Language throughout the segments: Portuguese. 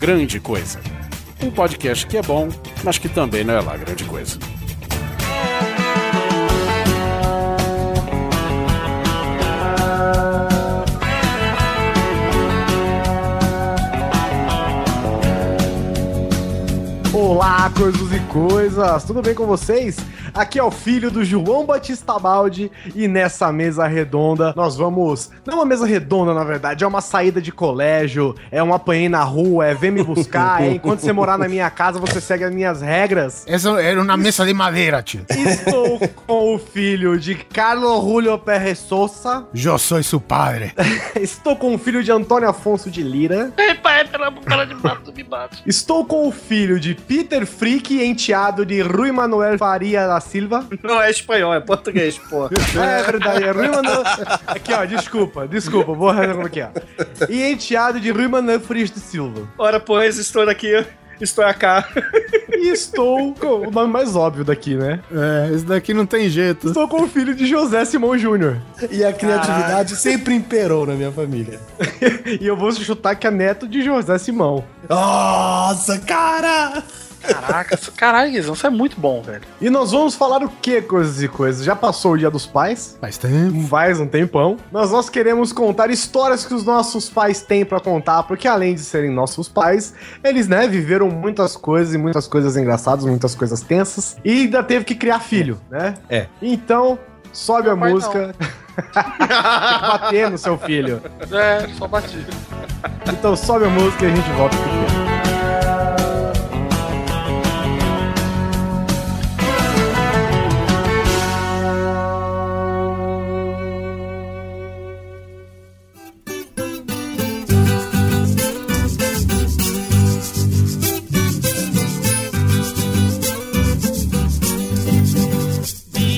Grande Coisa. Um podcast que é bom, mas que também não é lá grande coisa. Olá, coisas e coisas, tudo bem com vocês? Aqui é o filho do João Batista Baldi e nessa mesa redonda nós vamos. Não é uma mesa redonda, na verdade, é uma saída de colégio, é um apanhei na rua, é vem me buscar, é enquanto você morar na minha casa você segue as minhas regras. Essa era uma mesa de madeira, tio. Estou com o filho de Carlos Julio Perre Sousa. Eu sou seu padre. Estou com o filho de Antônio Afonso de Lira. Ei, pai, pela cara de mato, me bate. Estou com o filho de Peter Frick, enteado de Rui Manuel Faria da Silva. Não é espanhol, é português, pô. É verdade, é Rui Manuel. Aqui, ó, desculpa, desculpa, vou arranjar aqui, ó. E enteado de Rui Manuel Frias de Silva. Ora, pois, estou aqui, estou cá. E estou com o nome mais óbvio daqui, né? É, esse daqui não tem jeito. Estou com o filho de José Simão Júnior. E a criatividade sempre imperou na minha família. E eu vou chutar que é neto de José Simão. Nossa, cara! Caraca, isso- caralho, Guizão, isso é muito bom, velho. E nós vamos falar o que, coisas e coisas? Já passou o dia dos pais? Faz tempo. Faz um tempão. Mas nós queremos contar histórias que os nossos pais têm pra contar, porque além de serem nossos pais, eles, né, viveram muitas coisas e muitas coisas engraçadas, muitas coisas tensas, e ainda teve que criar filho, né? É. Então, sobe a pai música. Tem que bater no seu filho. É, só bati. Então sobe a música e a gente volta pro dia.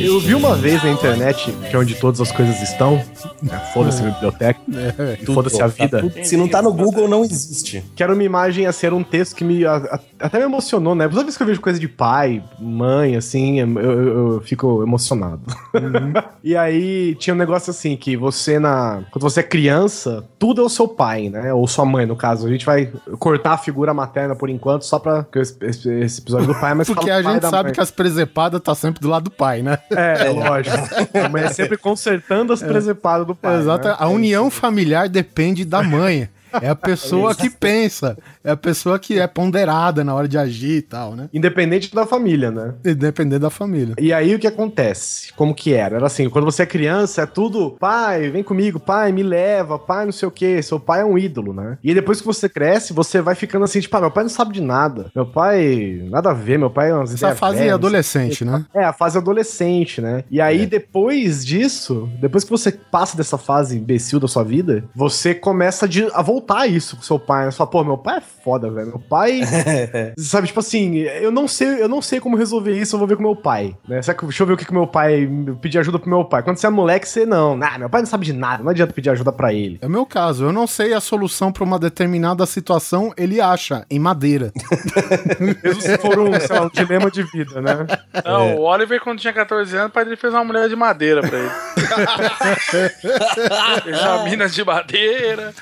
Eu vi uma vez na internet, que é onde todas as coisas estão, né, foda-se a biblioteca, e foda-se a vida, Se não tá no Google, não existe. que era uma imagem, assim, era um texto que me a- a- até me emocionou, né? Toda vez que eu vejo coisa de pai, mãe, assim, eu, eu- eu fico emocionado. e aí tinha um negócio assim, que você na. Quando você é criança, tudo é o seu pai, né? Ou sua mãe, no caso. A gente vai cortar a figura materna por enquanto, só pra. Esse, esse- episódio do pai, mas Porque fala a gente sabe mãe. que as presepadas tá sempre do lado do pai, né? É, lógico. A mãe é sempre consertando as presepadas do pai. Exato. né? A união familiar depende da mãe. É a pessoa que pensa. É a pessoa que é ponderada na hora de agir e tal, né? Independente da família, né? E Depender da família. E aí o que acontece? Como que era? Era assim, quando você é criança, é tudo, pai, vem comigo, pai, me leva, pai, não sei o quê. Seu pai é um ídolo, né? E depois que você cresce, você vai ficando assim, tipo, ah, meu pai não sabe de nada. Meu pai, nada a ver, meu pai é umas Essa ideias fase velhas, adolescente, né? é, a fase adolescente, né? E aí, depois disso, depois que você passa dessa fase imbecil da sua vida, você começa de- a voltar a isso com seu pai, né? Você fala, pô, meu pai é foda, velho. Meu pai. sabe, tipo assim, eu não sei, eu não sei como resolver isso, eu vou ver com meu pai. Né? Será que- Deixa eu ver o que, que meu pai. Pedir ajuda pro meu pai. Quando você é moleque, você não. Nah, meu pai não sabe de nada, não adianta pedir ajuda pra ele. É o meu caso. Eu não sei a solução pra uma determinada situação, ele acha em madeira. Mesmo se for um, sei lá, um dilema de vida, né? Não, o Oliver, quando tinha 14 anos, o pai dele fez uma mulher de madeira pra ele. fez uma mina de madeira,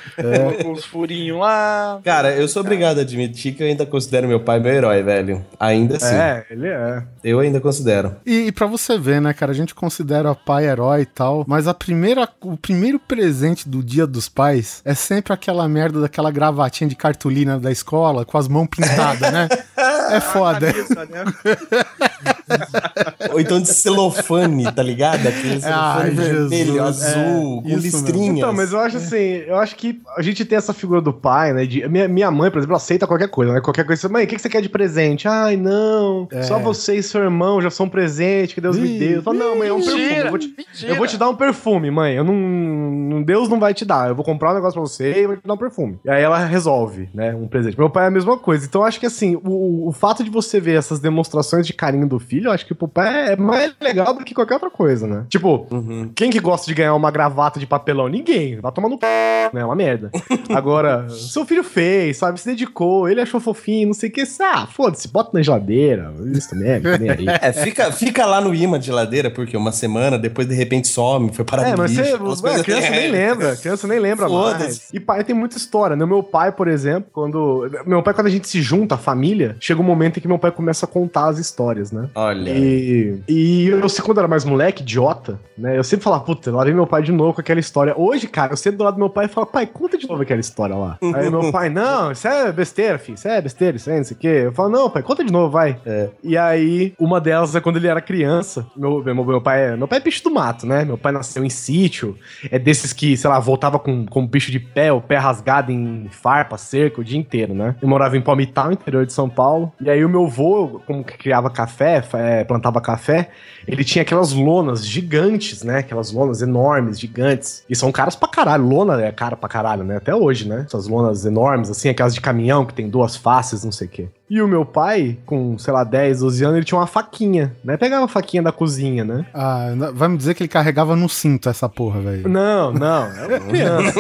com os furinhos lá. Cara, eu sou obrigado a admitir que eu ainda considero meu pai meu herói, velho. Ainda assim. É, ele é. Eu ainda considero. E, e para você ver, né, cara, a gente considera pai herói e tal, mas a primeira, o primeiro presente do Dia dos Pais é sempre aquela merda daquela gravatinha de cartolina da escola com as mãos pintadas, né? É foda. Ou então de celofane, tá ligado? Aquele Ai, celofane vermelho, Jesus. azul, É, com listrinhas. Então, mas eu acho assim, eu acho que a gente tem essa figura do pai, né? De, minha, minha mãe, por exemplo, aceita qualquer coisa, né? Qualquer coisa. Mãe, o que, que você quer de presente? Ai, não. Só você e seu irmão já são um presente que Deus me deu. Eu falo, não, mãe, é um perfume. Eu vou, te, mentira. eu vou te dar um perfume, mãe. Eu não, não- Deus não vai te dar. Eu vou comprar um negócio pra você e vou te dar um perfume. E aí ela resolve, né? Um presente. Meu pai é a mesma coisa. Então eu acho que assim, o, o fato de você ver essas demonstrações de carinho do filho, eu acho que pro pai é mais legal do que qualquer outra coisa, né? Tipo, Uhum. quem que gosta de ganhar uma gravata de papelão? Ninguém. Vai tomar no p, né? É uma merda. Agora, seu filho fez, sabe? Se dedicou, ele achou fofinho, não sei o que. Ah, foda-se, bota na geladeira. Isso também, é, nem aí. É, fica, fica lá no imã de geladeira, porque uma semana, depois de repente some, foi parar É, mas lixo, você, ué, coisas- a criança nem É. lembra, criança nem lembra mais. E pai tem muita história, né? Meu pai, por exemplo, quando... Meu pai, quando a gente se junta, a família, chega um momento em que meu pai começa a contar as histórias, né? Olha. E, e eu, sei, quando eu era mais moleque, idiota, né? Eu sempre falava, puta, lá vem meu pai de novo com aquela história. Hoje, cara, eu sento do lado do meu pai e falo, pai, conta de novo aquela história lá. Aí meu pai, não, isso é besteira, filho, isso é besteira, isso é não sei o quê. Eu falo, não, pai, conta de novo, vai. E aí, uma delas é quando ele era criança. Meu, meu, meu pai é. Meu pai é bicho do mato, né? Meu pai nasceu em sítio. É desses que, sei lá, voltava com, com bicho de pé, o pé rasgado em farpa, cerca, o dia inteiro, né? Eu morava em Palmital, interior de São Paulo. E aí o meu avô, como que criava café, é, plantava café, ele tinha aquelas lonas gigantes, né? Aquelas lonas enormes, gigantes. E são caras pra caralho. Lona é cara pra caralho, né? Até hoje, né? Essas lonas enormes, assim, aquelas de caminhão que tem duas faces, não sei o quê. E o meu pai, com, sei lá, 10, 12 anos, ele tinha uma faquinha, né? Pegava a faquinha da cozinha, né? Ah, vai me dizer que ele carregava no cinto essa porra, velho. Não, não, é uma criança.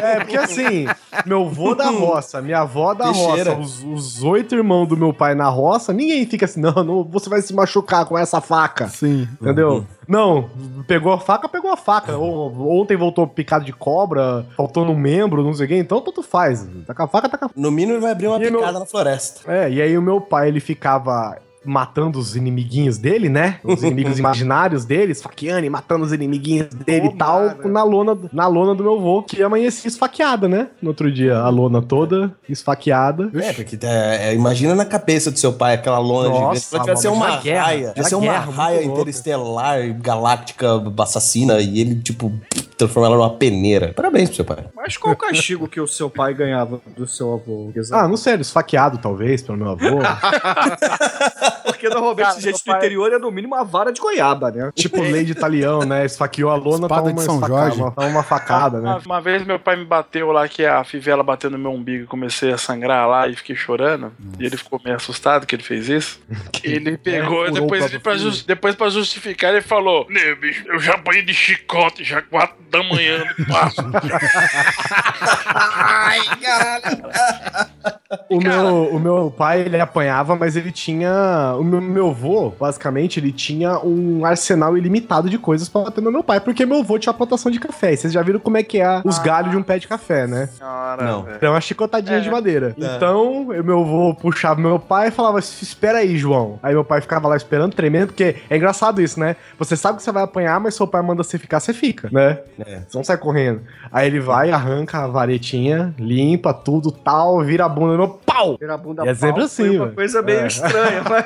é, porque assim, meu avô da roça, minha avó da Peixeira. roça, os, os oito irmãos do meu pai na roça, ninguém fica assim, não, não, você vai se machucar com essa faca. Sim. Entendeu? Não, pegou a faca, pegou a faca. Ontem voltou picado de cobra, faltou no membro, não sei o quê, então tanto faz. Tá com a faca, tá com a No mínimo ele vai abrir uma E picada na floresta. é, e aí o meu pai, ele ficava matando os inimiguinhos dele, né? Os inimigos imaginários dele, esfaqueando e matando os inimiguinhos dele e tal, na lona, na lona do meu avô, que amanhecia esfaqueada, né? No outro dia, a lona toda esfaqueada. É, porque é, é, imagina na cabeça do seu pai aquela lona Nossa, gigante. Devia ser uma guerra, raia. Devia ser uma guerra, raia louca. interestelar, galáctica, assassina, e ele, tipo, transforma ela numa peneira. Parabéns pro seu pai. Mas qual o castigo que o seu pai ganhava do seu avô? Guizão? Ah, não sei, esfaqueado talvez, pelo meu avô. porque normalmente Cara, esse gente do pai- interior é no mínimo uma vara de goiaba, né? tipo lei de talião, né? Esfaqueou a lona, Espada toma de uma, São esfaca- Jorge. uma, toma uma facada, né? Uma, uma vez meu pai me bateu lá, que a fivela bateu no meu umbigo e comecei a sangrar lá e fiquei chorando. E ele ficou meio assustado que ele fez isso. ele pegou, o depois, ele, pra filho. jus- depois pra justificar, ele falou: Né, bicho, eu já apanhei de chicote, já quatro da manhã no passo. O meu, o meu pai, ele apanhava, mas ele tinha. O meu, meu avô, basicamente, ele tinha um arsenal ilimitado de coisas pra bater no meu pai, porque meu avô tinha plantação de café. E vocês já viram como é que é os galhos de um pé de café, né? Senhora, Não. Então, uma chicotadinha É. de madeira. Então, eu- meu avô puxava meu pai e falava: Espera aí, João. Aí meu pai ficava lá esperando, tremendo, porque é engraçado isso, né? Você sabe que você vai apanhar, mas seu pai manda você ficar, você fica, né? É. Você não sai correndo. Aí ele vai, arranca a varetinha, limpa tudo tal, vira a bunda no pau! Virar a bunda E é sempre assim, foi uma coisa meio É. estranha, mas...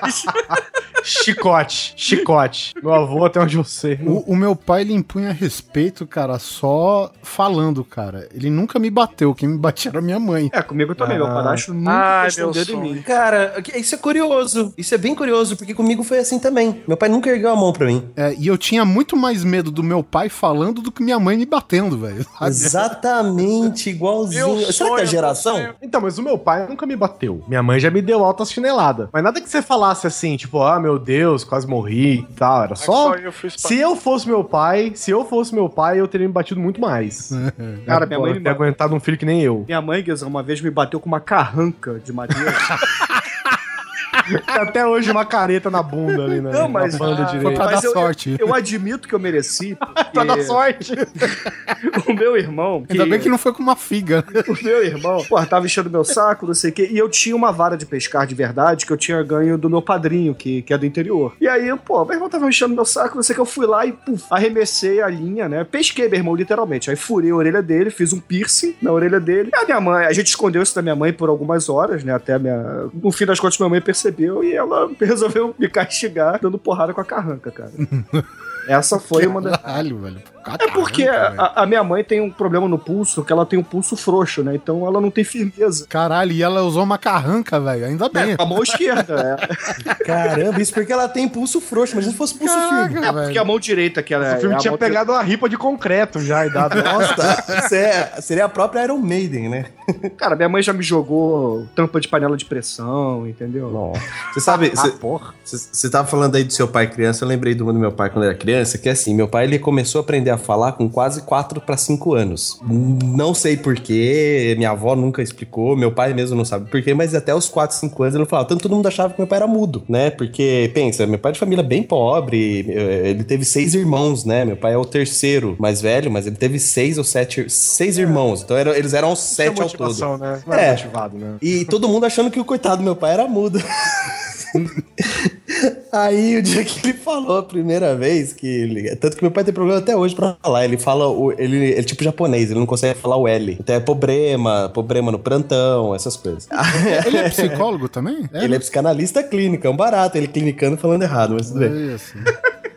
Chicote, chicote. Meu avô até onde eu sei. O, o meu pai, ele impunha respeito, cara, só falando, cara. Ele nunca me bateu, quem me batia era minha mãe. É, comigo também, meu Ah. padrasto nunca respondeu meu de mim. Cara, isso é curioso. Isso é bem curioso, porque comigo foi assim também. Meu pai nunca ergueu a mão pra mim. É, e eu tinha muito mais medo do meu pai falando do que minha mãe me batendo, velho. Exatamente, igualzinho. Meu Será que é a geração? meu. Então, mas o meu pai nunca me bateu. Minha mãe já me deu altas chineladas. Mas nada que você falasse assim, tipo, ah, meu Deus, quase morri e tal. Era só. Só eu Se eu fosse meu pai, se eu fosse meu pai, eu teria me batido muito mais. Cara, minha mãe me ter aguentado um filho que nem eu. Minha mãe, Guizão, uma vez me bateu com uma carranca de madeira. Até hoje uma careta na bunda ali, né? Não, mas- na banda ah, Foi direita. pra Mas dar eu- sorte. Eu admito que eu mereci, Pra porque dar sorte. o meu irmão... Ainda bem que não foi com uma figa. O meu irmão, pô, tava enchendo meu saco, não sei o quê. E eu tinha uma vara de pescar de verdade que eu tinha ganho do meu padrinho, que, que é do interior. E aí, pô, meu irmão tava enchendo meu saco, não sei o que. Eu fui lá e, puf, arremessei a linha, né? Pesquei meu irmão, literalmente. Aí furei a orelha dele, fiz um piercing na orelha dele. E a minha mãe, a gente escondeu isso da minha mãe por algumas horas, né? Até a minha. No fim das contas, minha mãe percebeu e ela resolveu me castigar dando porrada com a carranca, cara. Essa foi uma das. Caralho, É porque a, a minha mãe tem um problema no pulso, que ela tem um pulso frouxo, né? Então ela não tem firmeza. Caralho, e ela usou uma carranca, velho. Ainda bem. É, com a mão esquerda, é. Caramba, isso porque ela tem pulso frouxo, mas se fosse pulso firme. Caraca, É porque a mão direita que ela é. O filme é a tinha pegado uma ripa de concreto já e dado. Nossa, é- seria a própria Iron Maiden, né? Cara, minha mãe já me jogou tampa de panela de pressão, entendeu? Nossa. Você sabe, Ah, você- porra. Você tava falando aí do seu pai criança, eu lembrei do do meu pai quando era criança, que é assim, meu pai ele começou a aprender a falar com quase 4 para 5 anos. Não sei porquê, minha avó nunca explicou, meu pai mesmo não sabe porquê, mas até os 4, 5 anos ele não falava. Tanto todo mundo achava que meu pai era mudo, né? Porque, pensa, meu pai é de família bem pobre, eh, ele teve seis irmãos, né? Meu pai é o terceiro mais velho, mas ele teve seis ou sete, seis irmãos. Então era- eles eram sete ao todo. né? Não É. é motivado, né? E todo mundo achando que o coitado do meu pai era mudo. Aí o dia que ele falou a primeira vez que ele, tanto que meu pai tem problema até hoje pra falar, ele fala o ele, ele é tipo japonês, ele não consegue falar o L. Então é problema, problema no plantão, essas coisas. Ele é psicólogo também? ele é psicanalista clínico, é um barato, ele clinicando falando errado, mas tudo bem. É isso.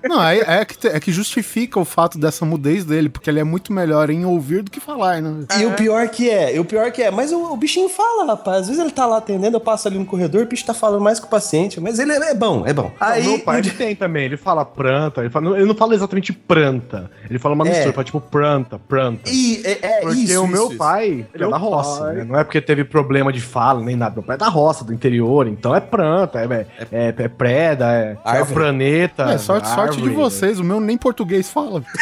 Não, é, é, que, te- é que justifica o fato dessa mudez dele, porque ele é muito melhor em ouvir do que falar, né? E o pior que é, e o pior que é, mas o, o bichinho fala, rapaz. Às vezes ele tá lá atendendo, eu passo ali no corredor, o bicho tá falando mais com o paciente, mas ele é, é bom, é bom. Aí, Aí, meu pai um ele tem também, ele fala planta, ele, fala, ele não fala exatamente planta, ele fala uma É. mistura, ele fala tipo planta, planta. E, é, é Porque isso, o meu isso, isso. pai, ele é da roça, pai. né? Não é porque teve problema de fala nem nada. Meu pai é da roça, do interior, então é planta, é, é, é, é preda, é, é planeta. É, sorte, sorte de árvore. vocês, o meu nem português fala.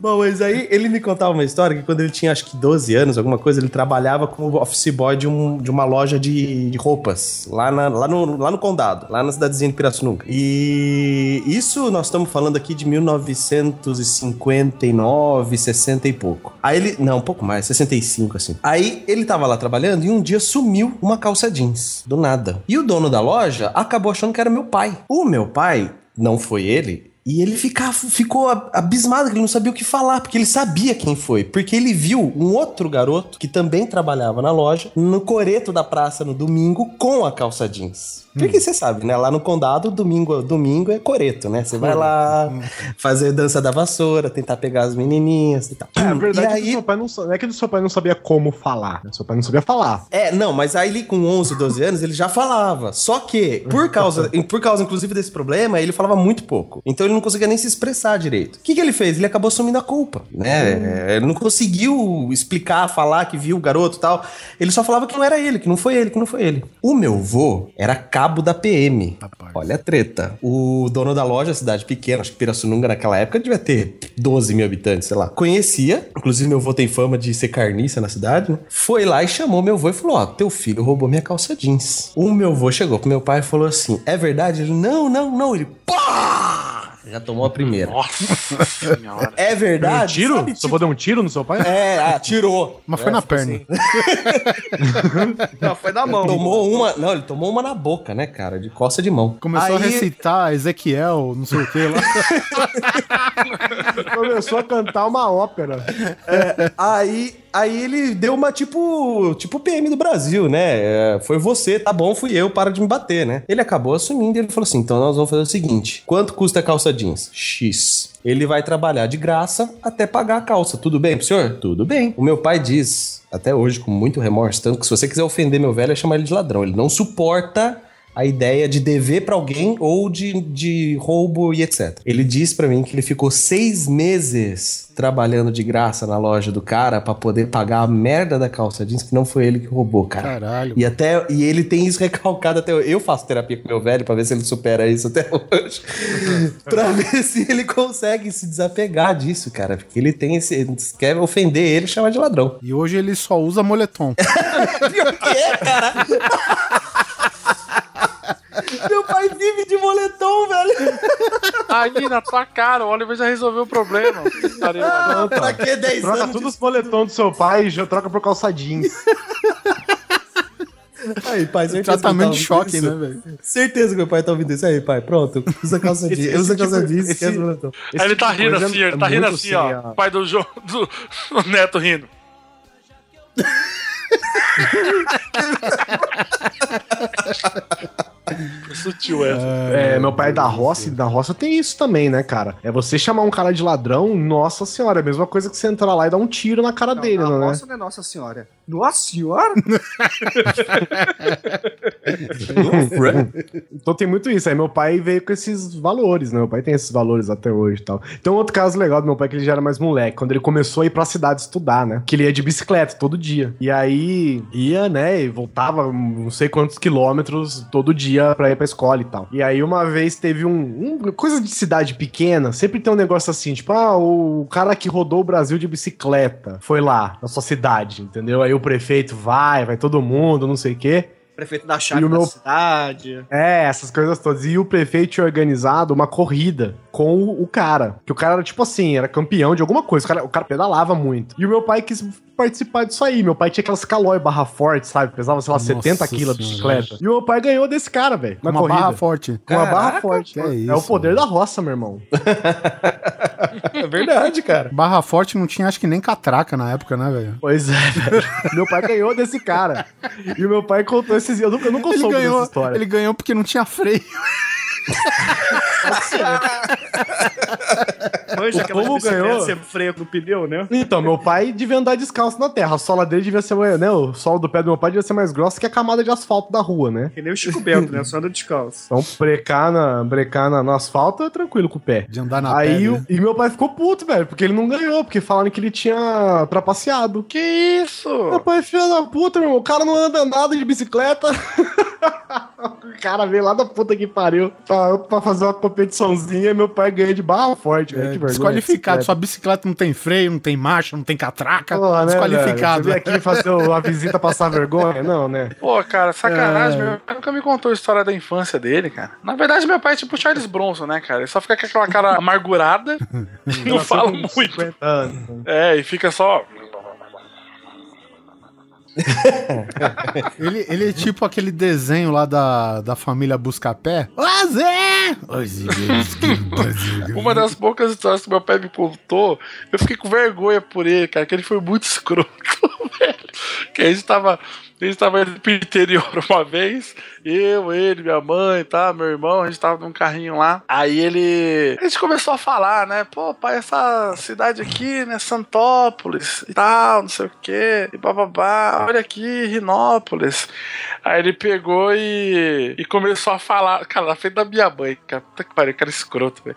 Bom, mas aí ele me contava uma história que quando ele tinha acho que 12 anos, alguma coisa, ele trabalhava como office boy de, um, de uma loja de, de roupas, lá, na- lá, no, lá no condado, lá na cidadezinha de Pirassununga. E isso nós estamos falando aqui de 1959, 60 e pouco. Aí ele, não, um pouco mais, 65 assim. Aí ele tava lá trabalhando e um dia sumiu uma calça jeans, do nada. E o dono da loja acabou achando que era meu pai. O meu pai, não foi ele, e ele ficava, ficou ab- abismado, que ele não sabia o que falar, porque ele sabia quem foi. Porque ele viu um outro garoto que também trabalhava na loja, no coreto da praça no domingo, com a calça jeans. Porque você sabe, né? Lá no condado, domingo, domingo é coreto, né? Você vai lá fazer dança da vassoura, tentar pegar as menininhas e tal. É, a verdade e é que o aí, seu pai não, é que o seu pai não sabia como falar, né? Seu pai não sabia falar. É, não, mas aí ele com 11, 12 anos, ele já falava. Só que, por causa, por causa inclusive desse problema, ele falava muito pouco. Então ele não conseguia nem se expressar direito. O que, que ele fez? Ele acabou assumindo a culpa, né? Ele não conseguiu explicar, falar que viu o garoto e tal. Ele só falava que não era ele, que não foi ele, que não foi ele. O meu vô era cabo da PM. Rapaz. Olha a treta. O dono da loja, cidade pequena, acho que Pirassununga naquela época devia ter 12 mil habitantes, sei lá. Conhecia, inclusive meu vô tem fama de ser carniça na cidade, né? Foi lá e chamou meu vô e falou: Ó, teu filho roubou minha calça jeans. O meu vô chegou pro meu pai e falou assim: É verdade? Ele, não, não, não. Ele, pá! Já tomou a primeira. Nossa senhora. É Um verdade? tiro? Sabe, Seu avô deu um tiro no seu pai? É, atirou. Mas foi É, na ficou perna. assim. Não, foi na mão. Tomou uma. Não, ele tomou uma na boca, né, cara? De coça de mão. Começou a Aí- recitar Ezequiel, não sei o que lá. Começou a cantar uma ópera. Aí, aí ele deu uma tipo, tipo PM do Brasil, né? É, foi você, tá bom, fui eu, para de me bater, né? Ele acabou assumindo e ele falou assim: então nós vamos fazer o seguinte: quanto custa a calça jeans? X. Ele vai trabalhar de graça até pagar a calça. Tudo bem pro senhor? Tudo bem. O meu pai diz, até hoje, com muito remorso, tanto que se você quiser ofender meu velho, é chamar ele de ladrão. Ele não suporta a ideia de dever pra alguém ou de, de roubo e etc. Ele diz pra mim que ele ficou seis meses trabalhando de graça na loja do cara pra poder pagar a merda da calça jeans que não foi ele que roubou, cara. Caralho. E até e ele tem isso recalcado até hoje. Eu faço terapia com meu velho pra ver se ele supera isso até hoje. pra ver se ele consegue se desapegar disso, cara, porque ele tem esse quer ofender ele, chamar de ladrão. E hoje ele só usa moletom. Pior que é, cara. Meu pai vive de moletom, velho. Aí na tua cara, o Oliver já resolveu o problema. Olha. Pra que 10 Troca anos? todos os moletons do seu pai e já troca por calça jeans. Aí, pai, certeza Tratamento que de ele tá choque, isso. né, velho? Certeza que meu pai tá ouvindo isso. Aí, pai, pronto. Usa calça Esse- jeans. esse Usa calça tipo- jeans, esse- esquece o moletom. Esse Aí ele tá tipo de rindo assim, é- ele tá é rindo assim, ó. O pai do, jo, do o neto rindo. sutil essa. É, meu pai é da roça, e da roça tem isso também, né, cara? É você chamar um cara de ladrão, nossa senhora, é a mesma coisa que você entrar lá e dar um tiro na cara dele, não, não, né? Nossa, não é Nossa Senhora. Nossa Senhora? Então tem muito isso. Aí meu pai veio com esses valores, né? Meu pai tem esses valores até hoje e tal. Então, outro caso legal do meu pai é que ele já era mais moleque, quando ele começou a ir pra cidade estudar, né? Que ele ia de bicicleta todo dia. E aí ia, né? E voltava não sei quantos quilômetros todo dia pra ir pra escola e tal. E aí uma vez teve um, um- coisa de cidade pequena, sempre tem um negócio assim, tipo, ah, o cara que rodou o Brasil de bicicleta foi lá na sua cidade, entendeu? Aí o prefeito vai, vai todo mundo, não sei o quê. Prefeito da chave E o da meu- cidade. É, essas coisas todas. E o prefeito tinha organizado uma corrida com o, cara. Que o cara era tipo assim, era campeão de alguma coisa. O cara, o cara pedalava muito. E o meu pai quis participar disso aí. Meu pai tinha aquelas calói barra forte, sabe? Pesava, sei lá, Nossa 70 quilos de bicicleta. E o meu pai ganhou desse cara, velho. Uma corrida. barra forte. Com uma barra forte. é isso, o poder mano. da roça, meu irmão. É verdade, cara. Barra forte não tinha, acho que nem catraca na época, né, velho? Pois é, velho. meu pai ganhou desse cara. E o meu pai contou esses. Eu nunca, eu nunca Ele soube ganhou, dessa história. ele ganhou porque não tinha freio. Manja O aquela povo bicicleta ganhou. sem freio no pneu, né? Então, meu pai devia andar descalço na terra. A sola dele devia ser, né? O solo do pé do meu pai devia ser mais grossa que a camada de asfalto da rua, né? Que nem o Chico Bento, né? Só anda descalço. Então, brecar, na, brecar na, no asfalto é tranquilo com o pé. De andar na Aí, o- e meu pai ficou puto, velho, porque ele não ganhou, porque falaram que ele tinha trapaceado. Que isso? Meu pai é filho da puta, meu irmão. O cara não anda nada de bicicleta. o cara veio lá da puta que pariu pra, pra fazer uma competiçãozinha e meu pai ganha de barra forte, velho. É, que vergonha. desqualificado. bicicleta. Sua bicicleta não tem freio, não tem marcha, não tem catraca. Porra, né, desqualificado. veio aqui fazer o- a visita passar vergonha? Não, né? Pô, cara, sacanagem. É. Meu pai nunca me contou a história da infância dele, cara. Na verdade, meu pai é tipo Charles Bronson, né, cara? Ele só fica com aquela cara amargurada, não fala muito. 50 anos. É, e fica só. Ele, ele é tipo aquele desenho lá da, da família Buscapé. Uma das poucas histórias que meu pai me contou, eu fiquei com vergonha por ele, cara, que ele foi muito escroto. Que a gente tava. A gente tava indo pro interior uma vez, eu, ele, minha mãe, tá, meu irmão, a gente tava num carrinho lá. Aí ele. A gente começou a falar, né? Pô, pai, essa cidade aqui, né? Santópolis e tal, não sei o quê, e bababá. Olha aqui, Rinópolis. Aí ele pegou e, e começou a falar, cara, na frente da minha mãe, cara, puta que pariu, cara escroto, velho.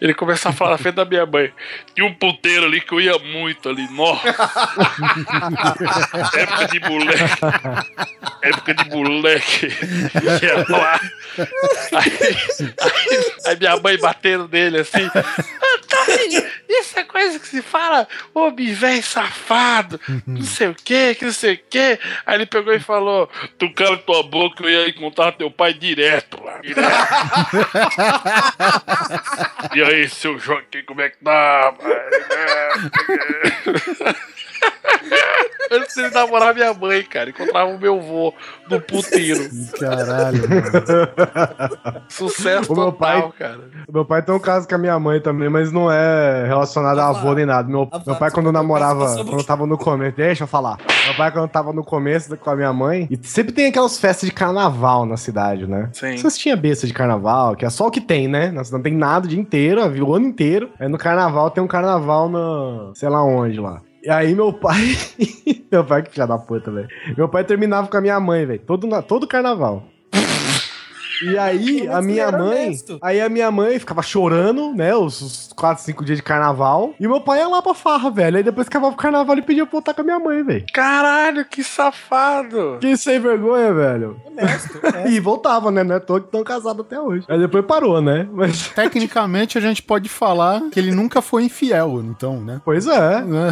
Ele começou a falar na frente da minha mãe. Tinha um puteiro ali que eu ia muito ali, nossa. Época de moleque. Época de moleque. Ia lá. Aí, aí- aí minha mãe batendo nele assim. Antônio, isso é coisa que se fala, ô velho safado, não sei o que, que não sei o que. Aí ele pegou e falou: Tu cala tua boca, eu ia encontrar teu pai direto lá. Direto. e aí, seu Joaquim, como é que tá? Antes ele namorar minha mãe, cara, encontrava o meu vô no puteiro. Caralho, mano. Sucesso O meu total, pai- cara. O meu pai tem um caso com a minha mãe também, mas não é relacionado a avô nem nada. Meu, meu pai, quando eu namorava, quando tava no começo, deixa eu falar. Meu pai, quando tava no começo com a minha mãe, e sempre tem aquelas festas de carnaval na cidade, né? Sim. Vocês tinham besta de carnaval, que é só o que tem, né? Não tem nada o dia inteiro, o ano inteiro. Aí no carnaval tem um carnaval no. sei lá onde lá. Aí meu pai. meu pai, que filha da puta, velho. Meu pai terminava com a minha mãe, velho. Todo, todo carnaval. E aí, a minha mãe. honesto. Aí a minha mãe ficava chorando, né? Os, os 4, 5 dias de carnaval. E meu pai ia lá pra farra, velho. Aí depois que acabava o carnaval, ele pedia pra voltar com a minha mãe, velho. Caralho, que safado! Que sem vergonha, velho. Honesto, é. E voltava, né? Não é todo que estão casados até hoje. Aí depois parou, né? Mas. Tecnicamente, a gente pode falar que ele nunca foi infiel, então, né? Pois é.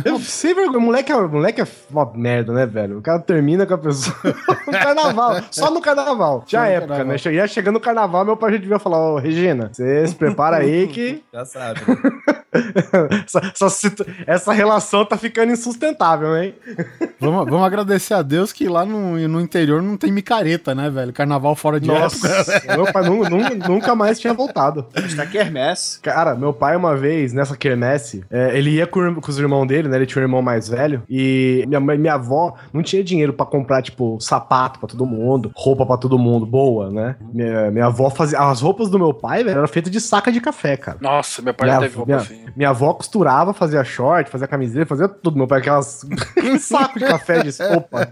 É. Eu, sem vergonha. Moleque, é- moleque é uma merda, né, velho? O cara termina com a pessoa no carnaval. Só no carnaval. Tinha no época, carnaval. né? Ia chegando no carnaval, meu pai já devia falar, ô, Regina, você se prepara aí que Já sabe. né? essa, essa, situ- essa relação tá ficando insustentável, hein? Vamos, vamos agradecer a Deus que lá no, no interior não tem micareta, né, velho? Carnaval fora de época. Nossa, meu pai nu- nu- nunca mais tinha voltado. Está quermesse. Cara, meu pai, uma vez, nessa quermesse, é, ele ia com, com os irmãos dele, né? Ele tinha um irmão mais velho. E minha mãe, minha avó não tinha dinheiro pra comprar, tipo, sapato pra todo mundo, roupa pra todo mundo, boa, né? Minha, minha avó fazia. As roupas do meu pai, velho, eram feitas de saca de café, cara. Nossa, meu pai Minha, já teve roupa minha, assim. minha avó costurava, fazia short, fazia camiseta, fazia tudo. Meu pai, aquelas. saco de café de roupa.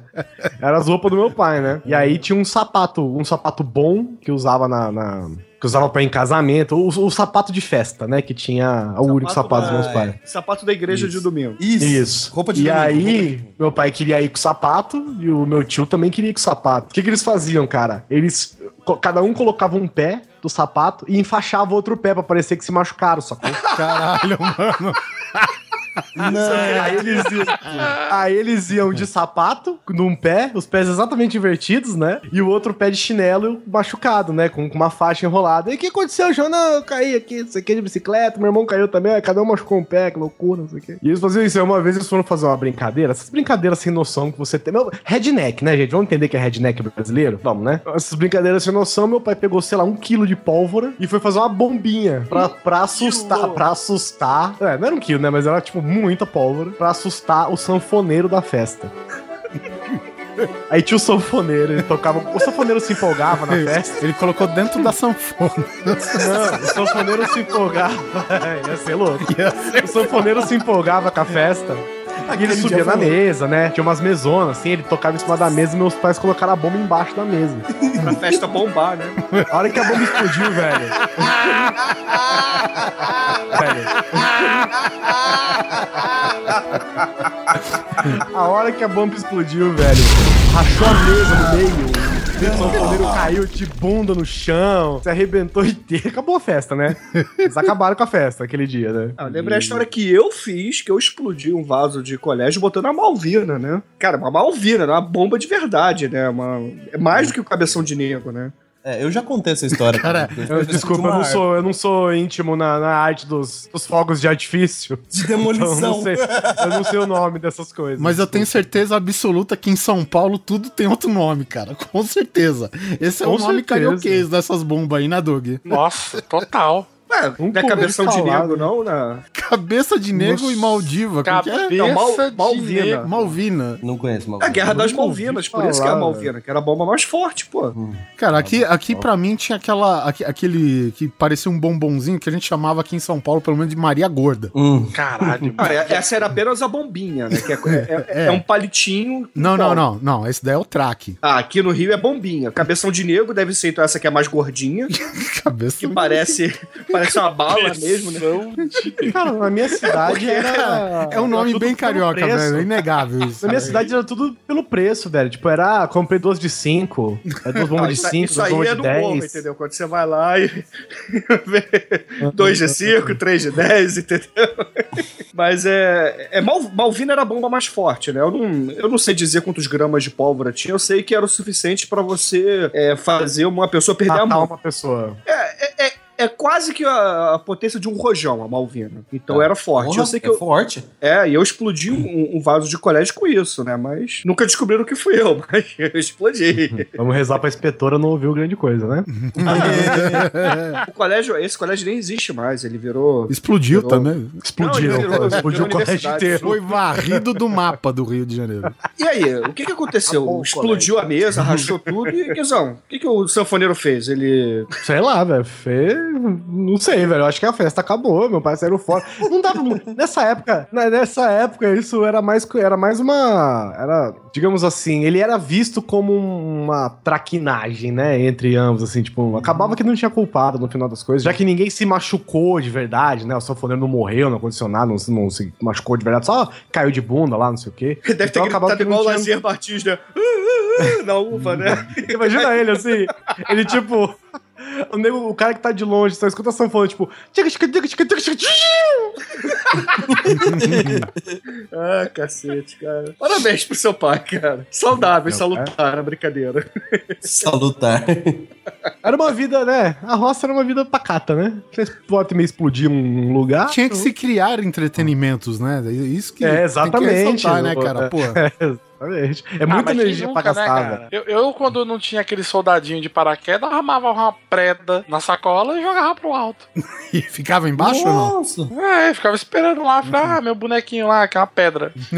Era as roupas do meu pai, né? E aí tinha um sapato, um sapato bom que usava na. na- que usava pra ir em casamento, o, o sapato de festa, né? Que tinha o único sapato dos meus pais. Sapato da igreja de domingo. Isso. Isso. Roupa de E domingo, aí, meu pai queria ir com o sapato e o meu tio também queria ir com o sapato. O que, que eles faziam, cara? Eles. Cada um colocava um pé do sapato e enfaixava outro pé pra parecer que se machucaram, sacou? Caralho, mano. Aí eles, iam, aí eles iam de sapato, num pé, os pés exatamente invertidos, né? E o outro pé de chinelo machucado, né? Com, com uma faixa enrolada. E o que aconteceu, João? Não, eu caí aqui, não sei o que, de bicicleta, meu irmão caiu também, aí cada um machucou um pé, que loucura, não sei o que. E eles faziam isso. Aí uma vez eles foram fazer uma brincadeira, essas brincadeiras sem noção que você tem. Meu, redneck, né, gente? Vamos entender que é redneck brasileiro? Vamos, né? Essas brincadeiras sem noção, meu pai pegou, sei lá, um quilo de pólvora e foi fazer uma bombinha pra, pra assustar, pra assustar. É, não era um quilo, né? Mas era tipo muita pólvora pra assustar o sanfoneiro da festa. Aí tinha o sanfoneiro, ele tocava. O sanfoneiro se empolgava na festa. Ele colocou dentro da sanfona. Não, o sanfoneiro se empolgava. Ia ser louco. O sanfoneiro se empolgava com a festa. E ele subia na mesa, né? Tinha umas mesonas, assim, ele tocava em cima da mesa e meus pais colocaram a bomba embaixo da mesa. Pra festa bombar, né? A hora que a bomba explodiu, velho. velho. A hora que a bomba explodiu, velho, rachou a mesa no meio. O sanfoneiro caiu de bunda no chão, se arrebentou inteiro. Acabou a festa, né? Eles acabaram com a festa aquele dia, né? Ah, eu lembrei a história que eu fiz, que eu explodi um vaso de colégio botando a Malvina, né? Cara, uma Malvina, uma bomba de verdade, né? Uma... É mais do que o cabeção de negro, né? É, eu já contei essa história. Cara, Eu- desculpa, eu não sou, eu não sou íntimo na, na arte dos, dos fogos de artifício. De Então, eu demolição. não sei, eu não sei o nome dessas coisas. Mas eu tenho certeza absoluta que em São Paulo tudo tem outro nome, cara. Com certeza. Esse é Com o nome certeza. carioquês dessas bombas aí, né, Doug? Nossa, total. Ué, Um não é cabeção de negro, não, né? Cabeça de negro e Maldiva. como que é? Cabeça Não, Mal- de Malvina. negro. Malvina. Não conheço. É a Guerra das Malvinas, por isso que é a falar, Malvina, que era a bomba mais forte, pô. Cara, aqui, aqui pra mim tinha aquela, aque- aquele que parecia um bombonzinho que a gente chamava aqui em São Paulo, pelo menos de Maria Gorda. Hum. Caralho. Ah, é- essa era apenas a bombinha, né? Que é, é- é- é um palitinho. Não, não, não, não. Esse daí é o traque. Ah, aqui no Rio é bombinha. Cabeção de negro deve ser então essa que é mais gordinha, Cabeça. que parece, parece uma bala mesmo, né? Cara, na minha cidade era. É um nome era bem carioca, preço. velho. É inegável isso. Na minha cidade era tudo pelo preço, velho. Tipo, era, ah, comprei duas de 5, duas bombas de 5, isso duas bombas é de 10. entendeu? Quando você vai lá e vê 2 de 5, 3 de 10, entendeu? Mas é. é Mal, Malvina era a bomba mais forte, né? Eu não, eu não sei dizer quantos gramas de pólvora tinha, eu sei que era o suficiente pra você é, fazer uma pessoa perder a Matar mão. uma pessoa. É, é, é quase que a, a potência de um rojão, a Malvina. Então era forte. Porra, eu sei que é eu, forte. é, e eu explodi um, um vaso de colégio com isso, né? Mas nunca descobriram que fui eu, mas eu explodi. Vamos rezar pra inspetora não ouvir grande coisa, né? o colégio, esse colégio nem existe mais, ele virou. Explodiu Virou- também. Explodiram, Não, ele virou- explodiu o virou colégio inteiro. Foi varrido do mapa do Rio de Janeiro. E aí, o que que aconteceu? Acabou Explodiu a mesa, rachou tudo e, Guizão, o que que o sanfoneiro fez? Ele... Sei lá, velho. Fez. Não sei, velho. Eu acho que a festa acabou. Meu pai saiu fora. Não dava. nessa época, na- nessa época, isso era mais, era mais uma. Era, digamos assim, ele era visto como uma traquinagem, né? Entre ambos, assim, tipo, acabava que não tinha culpado no final das coisas, já que ninguém se machucou de verdade, né? O sanfoneiro não morreu, não aconteceu nada, não, se- não se machucou de verdade, só caiu de bunda lá, não sei o quê. Deve ter Então, acabava gritado igual o tinha- Lazier né? Uh, uh, uh, Na uva, né? Imagina ele assim, ele tipo. O, nego, o cara que tá de longe só escuta a sanfona, tipo. Ah, cacete, cara. Parabéns pro seu pai, cara. Saudável, Meu salutar, a brincadeira. Salutar. Era uma vida, né? A roça era uma vida pacata, né? Você pode meio explodir um lugar. Tinha que se criar entretenimentos, né? Isso que É, tem que exatamente. ressaltar, né, cara? Pô. Exatamente. É Ah, muita energia nunca, pra né, gastar, cara? eu, eu, quando não tinha aquele soldadinho de paraquedas, armava uma preda na sacola e jogava pro alto. E ficava embaixo ou não? Nossa. É, ficava esperando lá, falava, ah, meu bonequinho lá, que é uma pedra.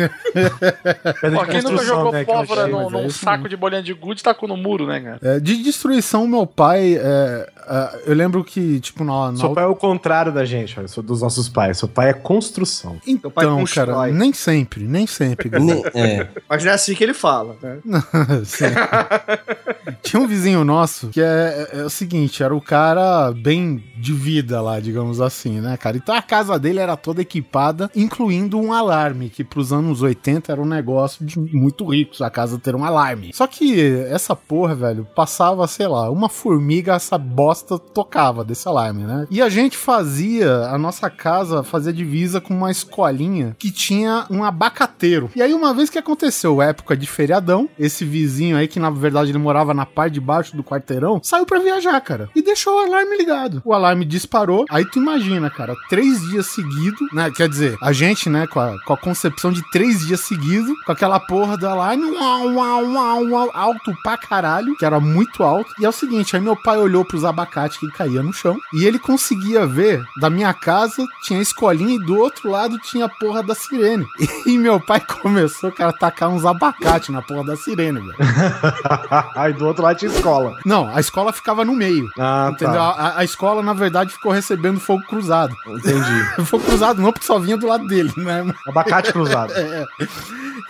Pedra Pô, de quem nunca construção, jogou né, pólvora achei, num, é num isso saco de bolinha de gude tacou no muro, né, cara? É, de destruição, meu pai. é, é, eu lembro que, tipo, na. na Seu pai é o contrário da gente, olha, dos nossos pais. Seu pai é construção. Pai Então, constrói. cara, nem sempre, nem sempre. É. Mas é assim que ele fala, né? Tinha um vizinho nosso que é, é- é o seguinte, era o cara bem de vida lá, digamos assim, né, cara? Então a casa dele era toda equipada, incluindo um alarme, que pros anos 80 era um negócio de muito ricos a casa ter um alarme. Só que essa porra, velho, passava, sei lá, uma formiga, essa bosta tocava desse alarme, né? E a gente fazia, a nossa casa fazia divisa com uma escolinha que tinha um abacateiro. E aí uma vez que aconteceu, época de feriadão, esse vizinho aí, que na verdade ele morava na parte de baixo do quarteirão, saiu pra viajar, cara. E deixou o alarme ligado. O alarme disparou. Aí tu imagina, cara, três dias seguidos, né? Quer dizer, a gente, né, com a, com a concepção de três dias seguidos, com aquela porra do alarme, uau, uau, uau, uau, alto pra caralho, que era muito alto. E é o seguinte, aí meu pai olhou pros abacates que caía no chão e ele conseguia ver da minha casa tinha a escolinha e do outro lado tinha a porra da sirene. E meu pai começou, cara, a tacar uns abacates na porra da sirene, velho. Aí do outro lado tinha escola. Não, a escola ficava no meio. Ah, Entendeu? tá. A, a escola, na verdade, ficou recebendo fogo cruzado. Entendi. Fogo cruzado não, porque só vinha do lado dele, né? Abacate cruzado. É.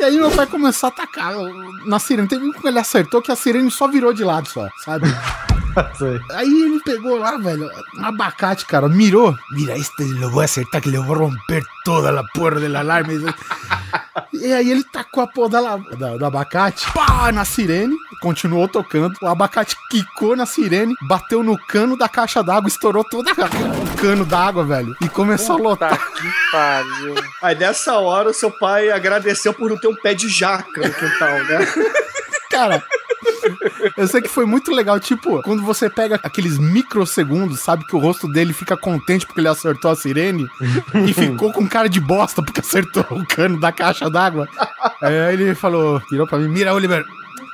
E aí meu pai começou a atacar na sirene. Teve um que ele acertou que a sirene só virou de lado só, sabe? Sei. Aí ele pegou lá, velho, um abacate, cara, mirou. Mira, este lo vou acertar que le vou romper toda a porra do alarme. E aí ele tacou a porra da, da- do abacate, pá, na sirene, continuou tocando. O abacate quicou na sirene, bateu no cano da caixa d'água, estourou todo o cano d'água, velho. E começou a lotar. Que pariu. Aí nessa hora o seu pai agradeceu por não ter um pé de jaca no quintal, né? Cara, eu sei que foi muito legal. Tipo, quando você pega aqueles microsegundos, sabe que o rosto dele fica contente porque ele acertou a sirene e ficou com cara de bosta porque acertou o cano da caixa d'água. Aí ele falou, virou pra mim: Mira, Oliver.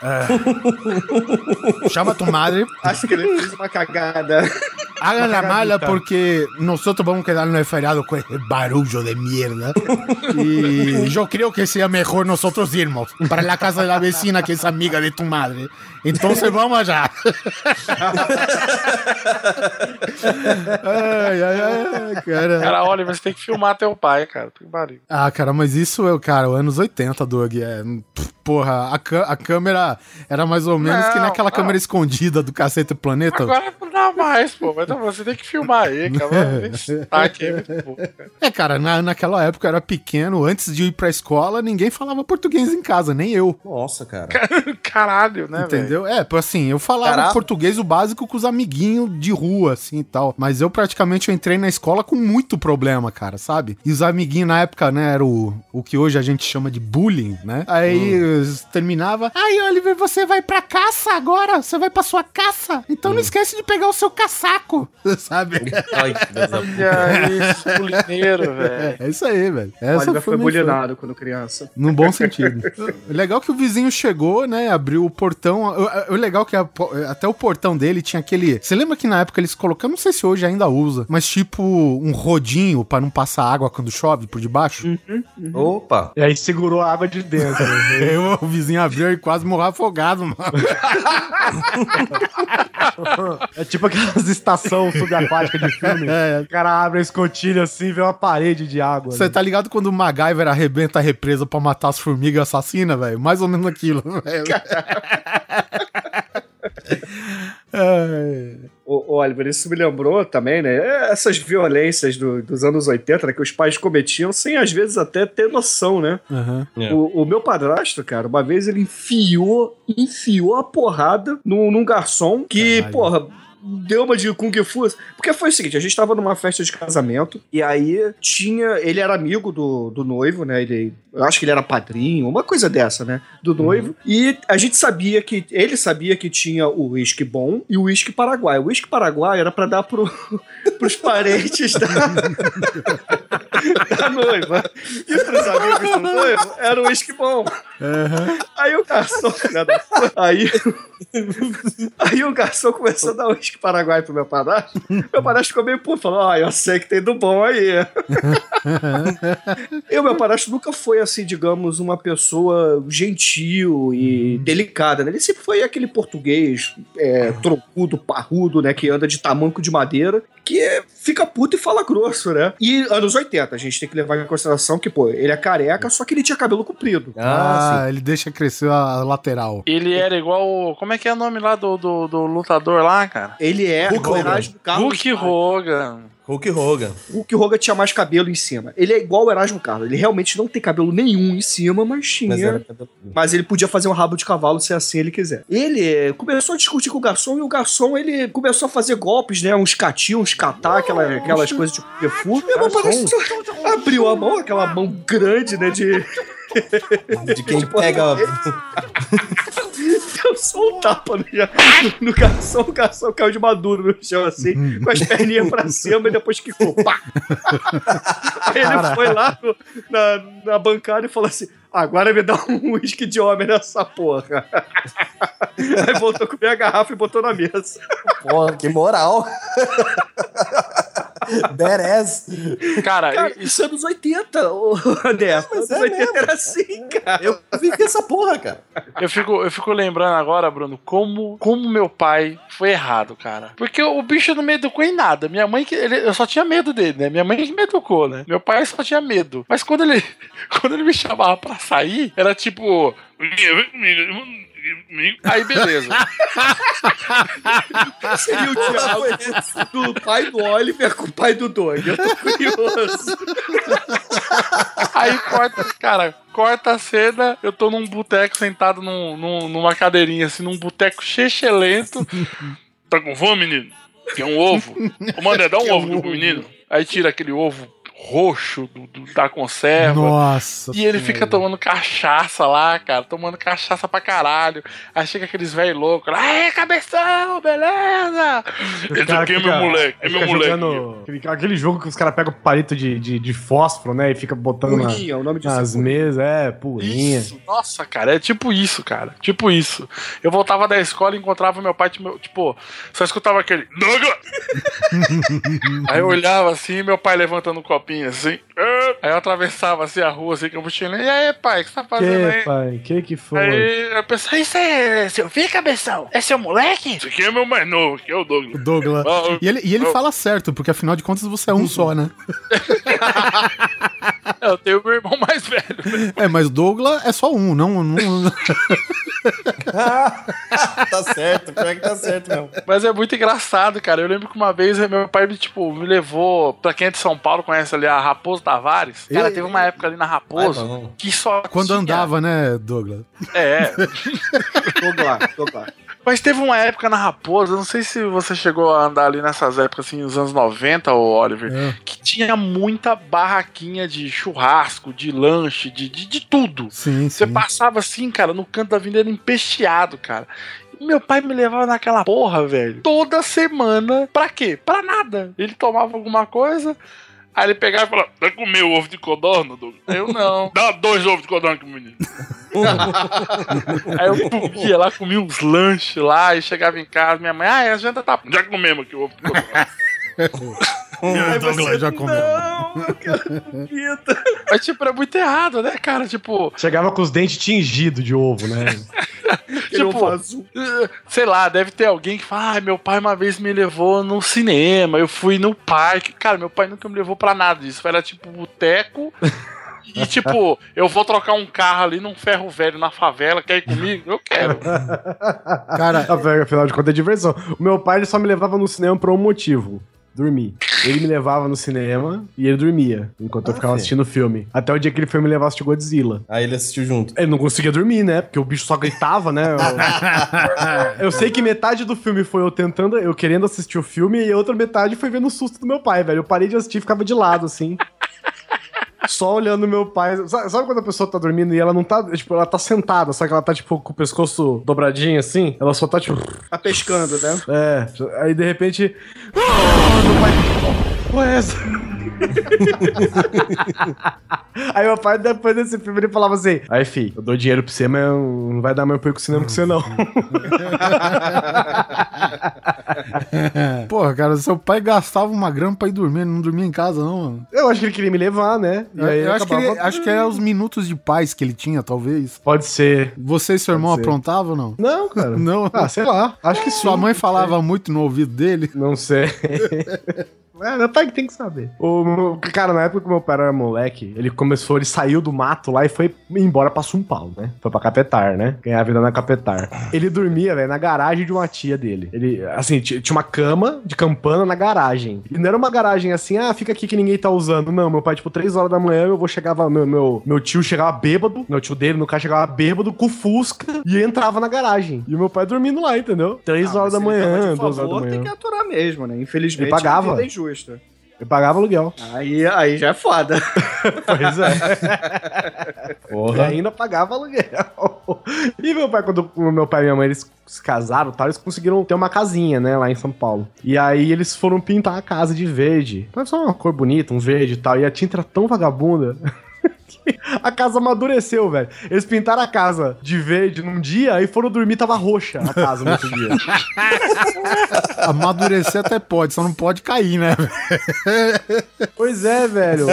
Eh, chama tu madre, Acho que ele fez uma cagada. hagan la mala porque nosotros vamos a quedar no feriado con ese barullo de mierda. Y yo creo que sea mejor nosotros irnos para la casa de la vecina que es amiga de tu madre. Entonces vamos allá. ai, ai, ai, cara. Cara, olha, você tem que filmar teu pai, cara. Que pariu. Ah, cara, mas isso é, cara, anos 80, Doug. É, porra, a, a câmera era mais ou menos que Não, naquela não. câmera escondida do Cacete Planeta. Agora não dá mais, pô. Mas você tem que filmar aí, cara. Destaque aí, bom. É, cara, na, naquela época eu era pequeno, antes de ir pra escola, ninguém falava português em casa, nem eu. Nossa, cara. Caralho, né, velho? Entendeu? É, pô, assim, eu falava Caraca. português o básico com os amiguinhos de rua, assim e tal. Mas eu praticamente eu entrei na escola com muito problema, cara, sabe? E os amiguinhos na época, né, era o, o que hoje a gente chama de bullying, né? Aí Hum. terminava. Ai, Você vai pra caça agora? Você vai pra sua caça? Então Hum. não esquece de pegar o seu casaco, sabe? Ai, que. Olha isso, pulineiro, velho. É isso aí, velho. Essa Oliver foi bulinado quando criança. Num bom sentido. legal que o vizinho chegou, né? Abriu o portão. O, legal que a- até o portão dele tinha aquele. Você lembra que na época eles colocaram, não sei se hoje ainda usa, mas tipo um rodinho pra não passar água quando chove por debaixo? Opa. E aí segurou a água de dentro. né? O vizinho abriu e quase morreu afogado, mano. É tipo aquelas estações subaquáticas de filme. É. O cara abre a escotilha assim e vê uma parede de água. Você tá ligado quando o MacGyver arrebenta a represa pra matar as formigas assassinas, velho? Mais ou menos aquilo. velho. Ai. Ô, ô, Oliver, isso me lembrou também, né? Essas violências do- dos anos 80, né? Que os pais cometiam sem, às vezes, até ter noção, né? É. O, o meu padrasto, cara, uma vez ele enfiou, enfiou a porrada num, num garçom que, Caralho. porra, deu uma de Kung Fu. Porque foi o seguinte: a gente tava numa festa de casamento e aí tinha. Ele era amigo do, do noivo, né? Ele, eu acho que ele era padrinho, uma coisa dessa, né? Do noivo. E a gente sabia que. Ele sabia que tinha o uísque bom e o uísque paraguai. O uísque paraguai era pra dar pro, pros parentes da, da noiva. E pros amigos do noivo era o uísque bom. Aí o garçom, aí, aí o garçom começou a dar uísque paraguai pro meu padrasto. Meu padrasto ficou meio puto, falou: Ah, eu sei que tem do bom aí. e o meu padrasto nunca foi, assim, digamos, uma pessoa gentil e delicada, né? Ele sempre foi aquele português é, troncudo, parrudo, né? Que anda de tamanco de madeira, que é- fica puto e fala grosso, né? E anos 80, a gente tem que levar em consideração que, pô, ele é careca, só que ele tinha cabelo comprido. Ah, ele deixa crescer a lateral. Ele era igual. o- Como é que é o nome lá do, do, do lutador lá, cara? Ele é Hogan. Hulk Hogan. Hulk Hogan. O Hulk Hogan tinha mais cabelo em cima. Ele é igual o Erasmo Carlos. Ele realmente não tem cabelo nenhum em cima, mas tinha. Mas Mas, ele podia fazer um rabo de cavalo se assim ele quiser. Ele eh, começou a discutir com o garçom e o garçom ele começou a fazer golpes, né? Uns cati, uns catá, aquela, aquelas coisas de Kung Fu. Meu parece abriu a mão, aquela mão grande, né? De. De quem pega. Deu só um tapa no, no garçom, o garçom caiu de maduro no chão, assim, com as perninhas pra cima e depois quicou. Pá! Aí ele foi lá no- na, na bancada e falou assim: agora me dá um uísque de homem nessa porra. Aí voltou com a garrafa e botou na mesa. Porra, que moral. Badass. Cara, Cara, isso. é anos 80, ô, André. Anos é 80 mesmo. era assim, cara. Eu vivi essa porra, cara. Eu fico, eu fico lembrando agora, Bruno, como, como meu pai foi errado, cara. Porque o bicho não me educou em nada. Minha mãe, que ele, eu só tinha medo dele, né? Minha mãe que me educou, né? Meu pai só tinha medo. Mas quando ele, quando ele me chamava pra sair, era tipo. Aí beleza. Seria o Thiago do pai do Oliver com o pai do Doug. Eu tô curioso. Aí corta, cara, corta a cena, eu tô num boteco sentado num, num- numa cadeirinha, assim, num boteco chechelento. Tá com fome, menino? Quer um ovo? Ô, Mané, dá um ovo pro menino. Aí tira aquele ovo roxo do, do- da conserva. Nossa. E ele Senhora. fica tomando cachaça lá, cara, tomando cachaça pra caralho. Aí chega aqueles velhos loucos lá, Aê, cabeção, beleza? Esse cara aqui é meu moleque, é meu moleque. jogando Aquele, aquele jogo que os caras pegam palito de, de, de fósforo, né? E fica botando na- Purinha, o nome disso. nas é mesas. É, purinha. Isso, nossa, cara, é tipo isso, cara. Tipo isso. Eu voltava da escola e encontrava meu pai, tipo, tipo, só escutava aquele. Aí eu olhava assim, meu pai levantando um copinho assim. Aí eu atravessava assim a rua, assim, com a mochilinha. E aí, pai, o que você tá fazendo Que, aí? pai? Que que foi? Aí eu pensei, isso é seu filho, cabeção? É seu moleque? Isso aqui é meu mais novo, que é o Douglas. O Douglas. E ele, e ele fala certo, porque afinal de contas você é um só, né? Eu tenho meu irmão mais velho. É, mas Douglas é só um, não. não... tá certo, pior que tá certo mesmo. Mas é muito engraçado, cara. Eu lembro que uma vez meu pai me, tipo, me levou. Pra quem é de São Paulo, conhece ali a Raposo Tavares. Cara, teve uma época ali na Raposo Ai, não. que só. Quando tinha- andava, né, Douglas? É. Tô lá. Mas teve uma época na Raposa, não sei se você chegou a andar ali nessas épocas, assim, nos anos 90, ô Oliver, É. que tinha muita barraquinha de churrasco, de lanche, de, de, de tudo. Sim, Você sim. passava assim, cara, no canto da avenida empesteado, cara. E meu pai me levava naquela porra, velho. Toda semana. Pra quê? Pra nada. Ele tomava alguma coisa. Aí ele pegava e falava: Vai comer o ovo de codorna, Douglas? Eu não. Dá dois ovos de codorna pro menino. Aí eu pum, ia lá, comia uns lanches lá e chegava em casa. Minha mãe, ah, a janta tá. Já comemos aqui o ovo de codorna. O Douglas já comeu. Não, eu quero pita. Mas, tipo, era muito errado, né, cara? Tipo, Chegava com os dentes tingidos de ovo, né? Tipo. Eh, sei lá, deve ter alguém que fala, ah, meu pai uma vez me levou no cinema, eu fui no parque. Cara, meu pai nunca me levou pra nada disso. Era tipo boteco. E tipo, eu vou trocar um carro ali num ferro velho na favela, quer ir comigo? Eu quero. Cara, Afinal de contas é diversão. O meu pai ele só me levava no cinema por um motivo. Dormir. Ele me levava no cinema e ele dormia enquanto eu ficava filho. assistindo o filme. Até o dia que ele foi me levar a assistir Godzilla. Aí ele assistiu junto. Ele não conseguia dormir, né? Porque o bicho só gritava, né? Eu, eu sei que metade do filme foi eu tentando, eu querendo assistir o filme, e a outra metade foi vendo o susto do meu pai, velho. Eu parei de assistir e ficava de lado, assim. Só olhando meu pai. Sabe, sabe quando a pessoa tá dormindo e ela não tá. Tipo, ela tá sentada, só que ela tá, tipo, com o pescoço dobradinho assim? Ela só tá, tipo. Tá pescando, né? É. Aí de repente. "Ah", meu pai. Qual é essa? Aí meu pai, depois desse filme, ele falava assim: Aí, fi, eu dou dinheiro pra você, mas não vai dar mais pra ir pro cinema com você, não. Porra, cara, seu pai gastava uma grana pra ir dormir, ele não dormia em casa, não, mano. Eu acho que ele queria me levar, né? E Eu, eu acho, que ele- acho que era os minutos de paz que ele tinha, talvez. Pode ser. Você e seu irmão aprontavam ou não? Não, cara. Não. Ah, sei lá. Acho que Sua mãe falava muito no ouvido dele. Não sei. É, meu pai que tem que saber. O, cara, na época que meu pai era moleque, ele começou, ele saiu do mato lá e foi embora pra São Paulo, né? Foi pra Capetar, né? Ganhar a vida na Capetar. Ele dormia, velho, na garagem de uma tia dele. Ele, assim, ti- tinha uma cama de campana na garagem. E não era uma garagem assim, ah, fica aqui que ninguém tá usando. Não, meu pai, tipo, três horas da manhã, eu vou chegava, meu, meu, meu tio chegava bêbado, meu tio dele, no caso, chegava bêbado com Fusca e entrava na garagem. E o meu pai dormindo lá, entendeu? Três Ah, horas da ele manhã, duas horas da favor, Tem manhã. que aturar mesmo, né? Infelizmente, Ele pagava. a injusta. Eu pagava aluguel. Aí, aí já é foda. Pois é. E ainda pagava aluguel. E meu pai, quando meu pai e minha mãe eles se casaram, tal, eles conseguiram ter uma casinha, né, lá em São Paulo. E aí eles foram pintar a casa de verde. Mas só uma cor bonita, um verde e tal. E a tinta era tão vagabunda. A casa amadureceu, velho. Eles pintaram a casa de verde num dia e foram dormir, tava roxa a casa no outro dia. Amadurecer até pode, só não pode cair, né? Pois é, velho.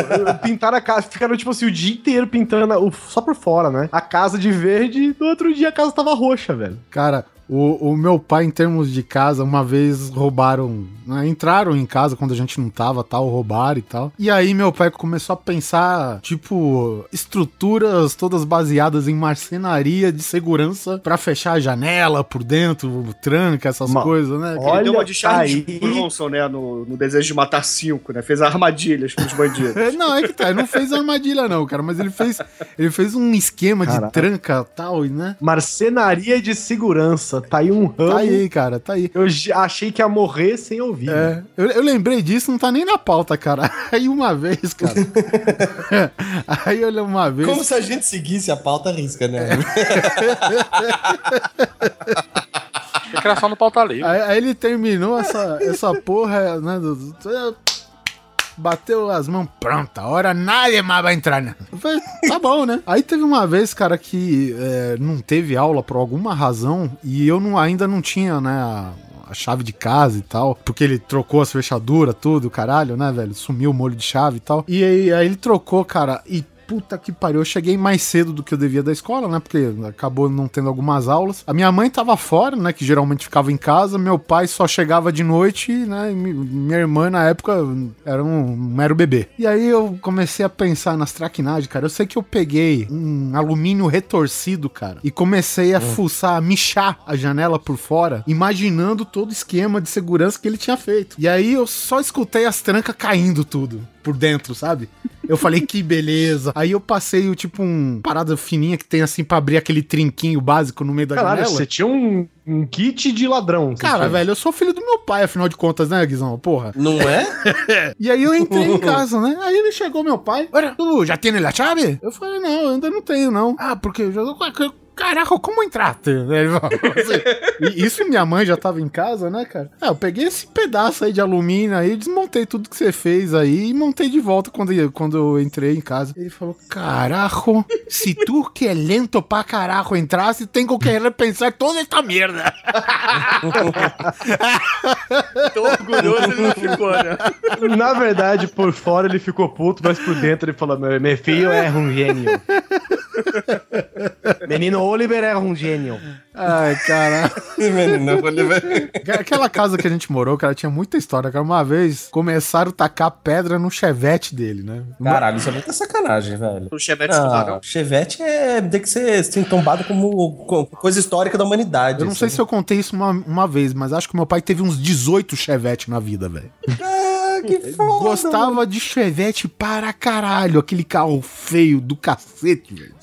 Pintaram a casa, ficaram, tipo assim, o dia inteiro pintando, só por fora, né? A casa de verde e no outro dia a casa tava roxa, velho. Cara, o, o meu pai, em termos de casa, uma vez roubaram. né, entraram em casa quando a gente não tava, tal, roubaram e tal. E aí meu pai começou a pensar, tipo, estruturas todas baseadas em marcenaria de segurança pra fechar a janela por dentro, tranca, essas coisas, né? Olha, Ele deu uma de Charles aí. Bronson, né? No, no Desejo de Matar Cinco, né? Fez armadilhas pros bandidos. É, Não, é que tá, ele não fez armadilha não, cara, mas ele fez, ele fez um esquema de Caraca. tranca tal, né? Marcenaria de segurança. Tá aí um ramo. Tá aí, cara, tá aí. Eu achei que ia morrer sem ouvir. É, eu, eu lembrei disso, não tá nem na pauta, cara. Aí uma vez, cara. aí olha uma vez. Como se a gente seguisse a pauta risca, né? Era só no pauta livre. Aí, aí ele terminou essa, essa porra, né? do- do- Bateu as mãos, pronto, agora nada mais vai entrar, né? Falei, tá bom, né? Aí teve uma vez, cara, que é, não teve aula por alguma razão e eu não, ainda não tinha, né, a, a chave de casa e tal, porque ele trocou as fechaduras, tudo, caralho, né, velho? Sumiu o molho de chave e tal. E aí, aí ele trocou, cara, e puta que pariu, eu cheguei mais cedo do que eu devia da escola, né? Porque acabou não tendo algumas aulas. A minha mãe tava fora, né? Que geralmente ficava em casa. Meu pai só chegava de noite, né? E mi- minha irmã, na época, era um mero bebê. E aí eu comecei a pensar nas traquinagens, cara. Eu sei que eu peguei um alumínio retorcido, cara, e comecei a fuçar, a michar a janela por fora, imaginando todo o esquema de segurança que ele tinha feito. E aí eu só escutei as trancas caindo tudo por dentro, sabe? Eu falei, que beleza. Aí eu passei o tipo um parada fininha que tem assim pra abrir aquele trinquinho básico no meio da Caralho, janela. você tinha um, um kit de ladrão. Cara, tinha. velho, eu sou filho do meu pai, afinal de contas, né, Guizão? Porra. Não é? E aí eu entrei em casa, né? Aí ele chegou, meu pai. Olha, tu já tem a chave? Eu falei, não, eu ainda não tenho, não. Ah, porque eu já. Caraca, como entraste? Ele falou assim. E isso minha mãe já tava em casa, né, cara? Ah, eu peguei esse pedaço aí de alumínio aí, desmontei tudo que você fez aí e montei de volta quando, eu- quando eu entrei em casa. Ele falou: Carajo, se tu que é lento pra carajo entrasse, tem que repensar toda esta merda. Tão orgulhoso ele não ficou, né? Na verdade, por fora ele ficou puto, mas por dentro ele falou: meu, meu filho é um gênio. Menino Oliver é um gênio. Ai, caralho. Menino, vai- Aquela casa que a gente morou, cara, tinha muita história. Cara, uma vez começaram a tacar pedra no chevette dele, né? Caralho, isso é muita sacanagem, velho. O Chevette estudar, Não, não. Chevette é, tem que ser assim, tombado como co- coisa histórica da humanidade. Eu não sei se eu contei isso uma, uma vez, mas acho que meu pai teve uns 18 chevette na vida, velho. Que foda. Gostava de Chevette para caralho, aquele carro feio do cacete, velho.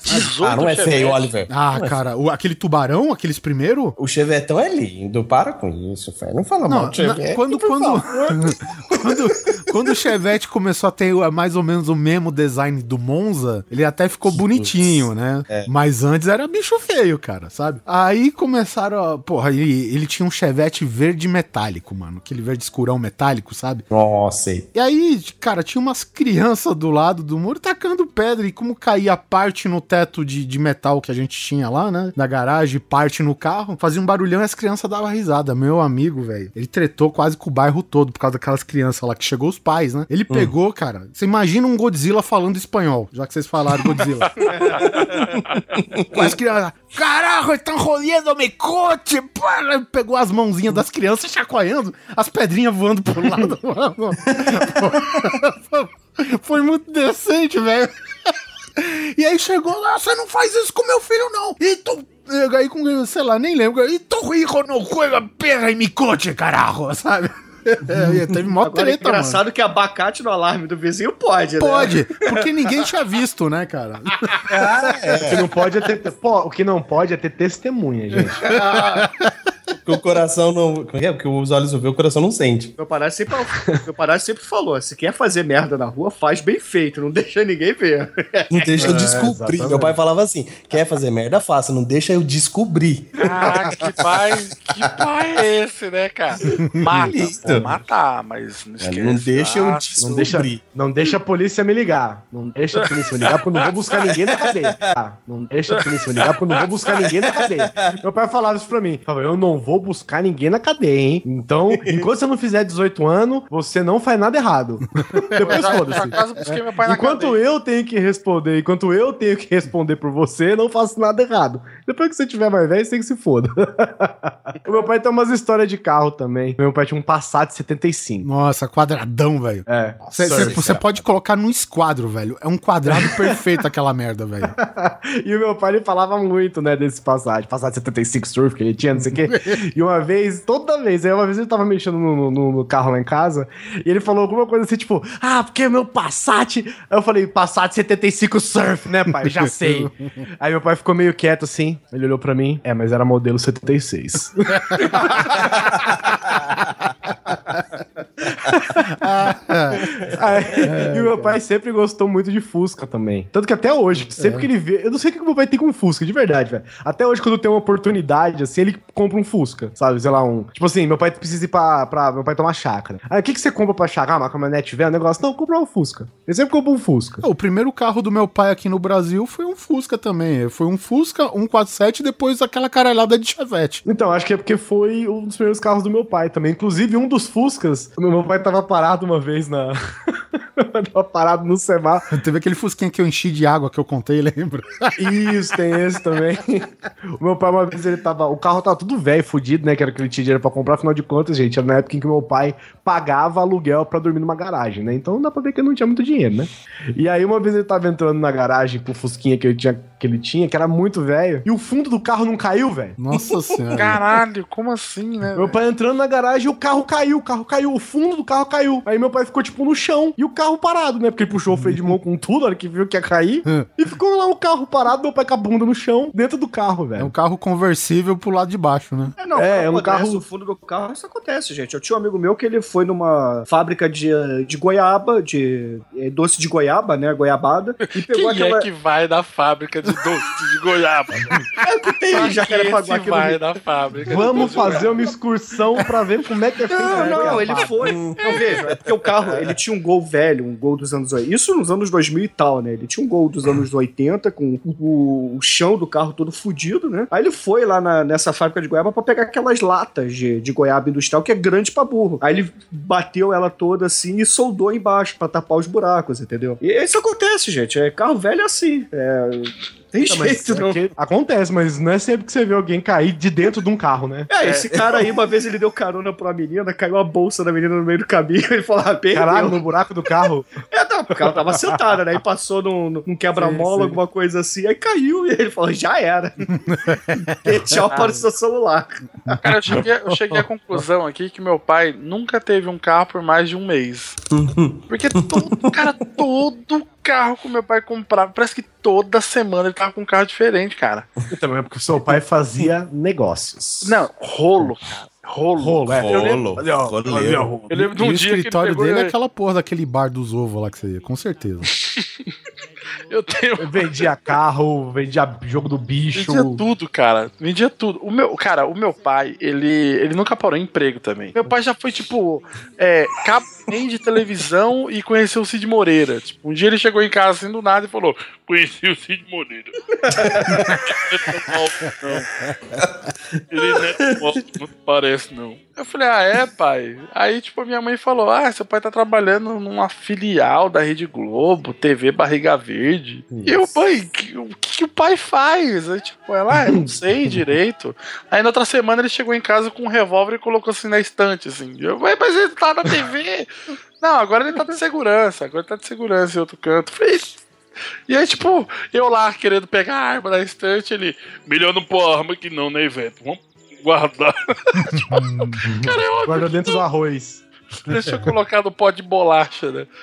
Ah, não é feio, Oliver. Ah, cara, o- aquele tubarão, aqueles primeiro? O Chevetão é lindo, para com isso, velho. Não fala mal Não, do Chevette. na- quando, quando, quando, quando o Chevette começou a ter mais ou menos o mesmo design do Monza, ele até ficou bonitinho, né? É. Mas antes era bicho feio, cara, sabe? Aí começaram a. Porra, ele, ele tinha um Chevette verde metálico, mano. Aquele verde escurão metálico, sabe? Nossa, e- E aí, cara, tinha umas crianças do lado do muro tacando pedra. E como caía parte no teto de, de metal que a gente tinha lá, né? Da garagem, parte no carro, fazia um barulhão e as crianças davam risada. Meu amigo, velho, ele tretou quase com o bairro todo por causa daquelas crianças lá que chegou os pais, né? Ele pegou, cara. Você imagina um Godzilla falando espanhol, já que vocês falaram Godzilla. com as crianças. Caralho, estão coche! Para! Ele Pegou as mãozinhas das crianças chacoalhando, as pedrinhas voando pro lado. mano. Foi muito decente, velho. E aí chegou lá, você não faz isso com meu filho, não. E tu. Aí com, sei lá, nem lembro. E tu hijo não juega perra em mi coche, caralho, sabe? É, teve mó Agora é treta, mano. engraçado que abacate no alarme do vizinho pode, né? Pode, porque ninguém tinha visto, né, cara? O que não pode é ter, pô, o que não pode é ter testemunha, gente. Porque o coração não. como é que é? Porque os olhos não vê, o coração não sente. Meu padrasto sempre, meu sempre falou: se quer fazer merda na rua, faz bem feito, não deixa ninguém ver. Não deixa eu descobrir. exatamente. Meu pai falava assim: quer fazer merda, faça, não deixa eu descobrir. Caraca, que pai, que pai é esse, né, cara? Mata, pô, matar, mas não esquece. Não deixa eu Ah, Não deixa, descobrir. não deixa a polícia me ligar. Não deixa a polícia me ligar, porque eu não vou buscar ninguém na cadeia. Ah, não deixa a polícia me ligar, porque eu não vou buscar ninguém na cadeia. Meu pai falava isso pra mim. Falava, eu não vou buscar ninguém na cadeia, hein? Então, enquanto você não fizer 18 anos, você não faz nada errado. Depois foda-se. Enquanto cadeia. eu tenho que responder, enquanto eu tenho que responder por você, não faço nada errado. Depois que você tiver mais velho, você tem que se foda. o meu pai tem umas histórias de carro também. Meu pai tinha um Passat 75. Nossa, quadradão, velho. É. Você pode colocar num esquadro, velho. É um quadrado perfeito aquela merda, velho. E o meu pai ele falava muito, né, desse Passat. Passat 75 Surf que ele tinha, não sei o quê. E uma vez, toda vez, aí uma vez ele tava mexendo no, no- no carro lá em casa, e ele falou alguma coisa assim, tipo, ah, porque meu Passat... Aí eu falei, Passat 75 Surf, né, pai? Já sei. aí meu pai ficou meio quieto assim, ele olhou pra mim, é, mas era modelo 76. E meu pai sempre gostou muito de Fusca também. Tanto que até hoje, sempre que ele vê. Eu não sei o que meu pai tem com Fusca, de verdade, velho. Até hoje, quando tem uma oportunidade, assim, ele compra um Fusca, sabe? Sei lá, um. Tipo assim, meu pai precisa ir pra. pra meu pai tomar chácara. Aí o que, que você compra pra chácara? Ah, uma caminhonete velha, um negócio. Não, compra um Fusca. Ele sempre compra um Fusca. O primeiro carro do meu pai aqui no Brasil foi um Fusca também. Foi um Fusca 147 e depois aquela caralhada de Chevette. Então, acho que é porque foi um dos primeiros carros do meu pai também. Inclusive, um dos Fuscas, o meu pai tava parado uma vez na. tava parado no semáforo. Teve aquele Fusquinha que eu enchi de água que eu contei, lembra? Isso, tem esse também. o meu pai, uma vez, ele tava. O carro tava tudo velho, fudido, né? Que era que ele tinha dinheiro pra comprar. Afinal de contas, gente, era na época em que meu pai pagava aluguel pra dormir numa garagem, né? Então dá pra ver que ele não tinha muito dinheiro, né? E aí, uma vez ele tava entrando na garagem com o Fusquinha que ele tinha, que, ele, tinha, que era muito velho, e o fundo do carro não caiu, velho. Nossa senhora. Caralho, como assim, né? Meu pai entrando na garagem e o carro caiu, o carro caiu, o fundo do carro caiu. Aí meu pai ficou, tipo, no chão e o carro parado, né? Porque ele puxou o freio de mão com tudo, na hora que viu que ia cair. e ficou lá o carro parado, meu pai com a bunda no chão, dentro do carro, É um velho. carro conversível pro lado de baixo, né? É, não, É, é um acontece, carro- O fundo do carro, isso acontece, gente. Eu tinha um amigo meu que ele foi numa fábrica de, de goiaba, de eh, doce de goiaba, né? Goiabada. E pegou Quem aquela. é que vai na fábrica de doce de goiaba? É tem Jacarepaguá que aqui esse no vai na fábrica de Vamos de fazer uma excursão pra ver como é que é feito. Não, não, ele foi. Não, veja, é porque o carro, ele tinha um gol velho, um gol dos anos 80. Isso nos anos 2000 e tal, né? Ele tinha um gol dos anos 80, com o, o chão do carro todo fudido, né? Aí ele foi lá na- nessa fábrica de goiaba pra pegar aquelas latas de, de goiaba industrial que é grande pra burro. Aí ele bateu ela toda assim e soldou embaixo pra tapar os buracos, entendeu? E isso acontece, gente. É, carro velho é assim. É, tem Não, jeito, não. é que Acontece, mas não é sempre que você vê alguém cair de dentro de um carro, né? É, esse cara aí, uma vez ele deu carona pra uma menina, caiu a bolsa da menina no meio do caminho, ele falou, ah, perdeu. Caralho, no buraco do carro. É, não, porque ela tava sentada, né? E passou num, num quebra-mola, alguma coisa assim, aí caiu e ele falou, já era. e tchau para o seu celular. Cara, eu cheguei, eu cheguei à conclusão aqui que meu pai nunca teve um carro por mais de um mês. Porque todo, cara, todo carro que meu pai comprava, parece que toda semana ele tava com um carro diferente, cara. E também é porque o seu pai fazia negócios. Não, rolo, cara. Rolo. Rolo, é. Eu lembro, Rolo, ó, ó. eu lembro de E um o dia que ele escritório pegou, dele é aquela porra daquele bar dos ovos lá que você ia, com certeza. eu tenho Eu vendia carro, vendia jogo do bicho. Vendia tudo, cara. Vendia tudo. O meu, cara, o meu pai, ele, ele nunca parou em emprego também. Meu pai já foi, tipo, é, capim de televisão e conheceu o Cid Moreira. Tipo, um dia ele chegou em casa assim do nada e falou: Conheci o Cid Moreira. ele não é não. Ele não é não parece, não. Eu falei, ah, é, pai? Aí, tipo, minha mãe falou: Ah, seu pai tá trabalhando numa filial da Rede Globo, TV Barriga Verde. E eu, pai, que- o que, que o pai faz? Aí, tipo, ela, ah, não sei direito. Aí na outra semana ele chegou em casa com um revólver e colocou assim na estante, assim. Eu, "Ué, mas ele tá na TV. não, agora ele tá de segurança, agora ele tá de segurança em outro canto. Eu Falei, e aí, tipo, eu lá querendo pegar a arma na estante, ele, melhor não pôr arma aqui não, né, Ivete? Vamos guardar. Cara, é óbvio. Guarda dentro do arroz. Deixa eu colocar no pó de bolacha, né?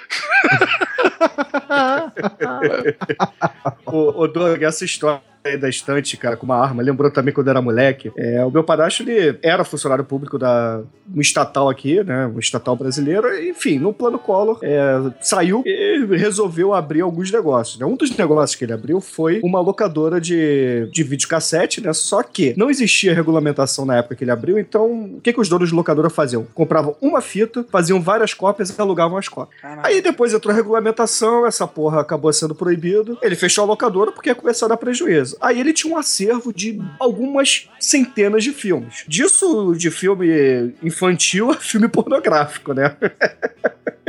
Ô, ô Doug, essa história da estante, cara, com uma arma, lembrou também quando eu era moleque. É, o meu padrasto, ele era funcionário público da um estatal aqui, né? Um estatal brasileiro. Enfim, no plano Collor, é, saiu e resolveu abrir alguns negócios. Né? Um dos negócios que ele abriu foi uma locadora de, de videocassete, né? Só que não existia regulamentação na época que ele abriu, então o que, que os donos de locadora faziam? Compravam uma fita, faziam várias cópias e alugavam as cópias. Aí depois entrou a regulamentação, essa porra acabou sendo proibido. Ele fechou a locadora porque ia começar a dar prejuízo. Aí ele tinha um acervo de algumas centenas de filmes. Disso de filme infantil a filme pornográfico, né?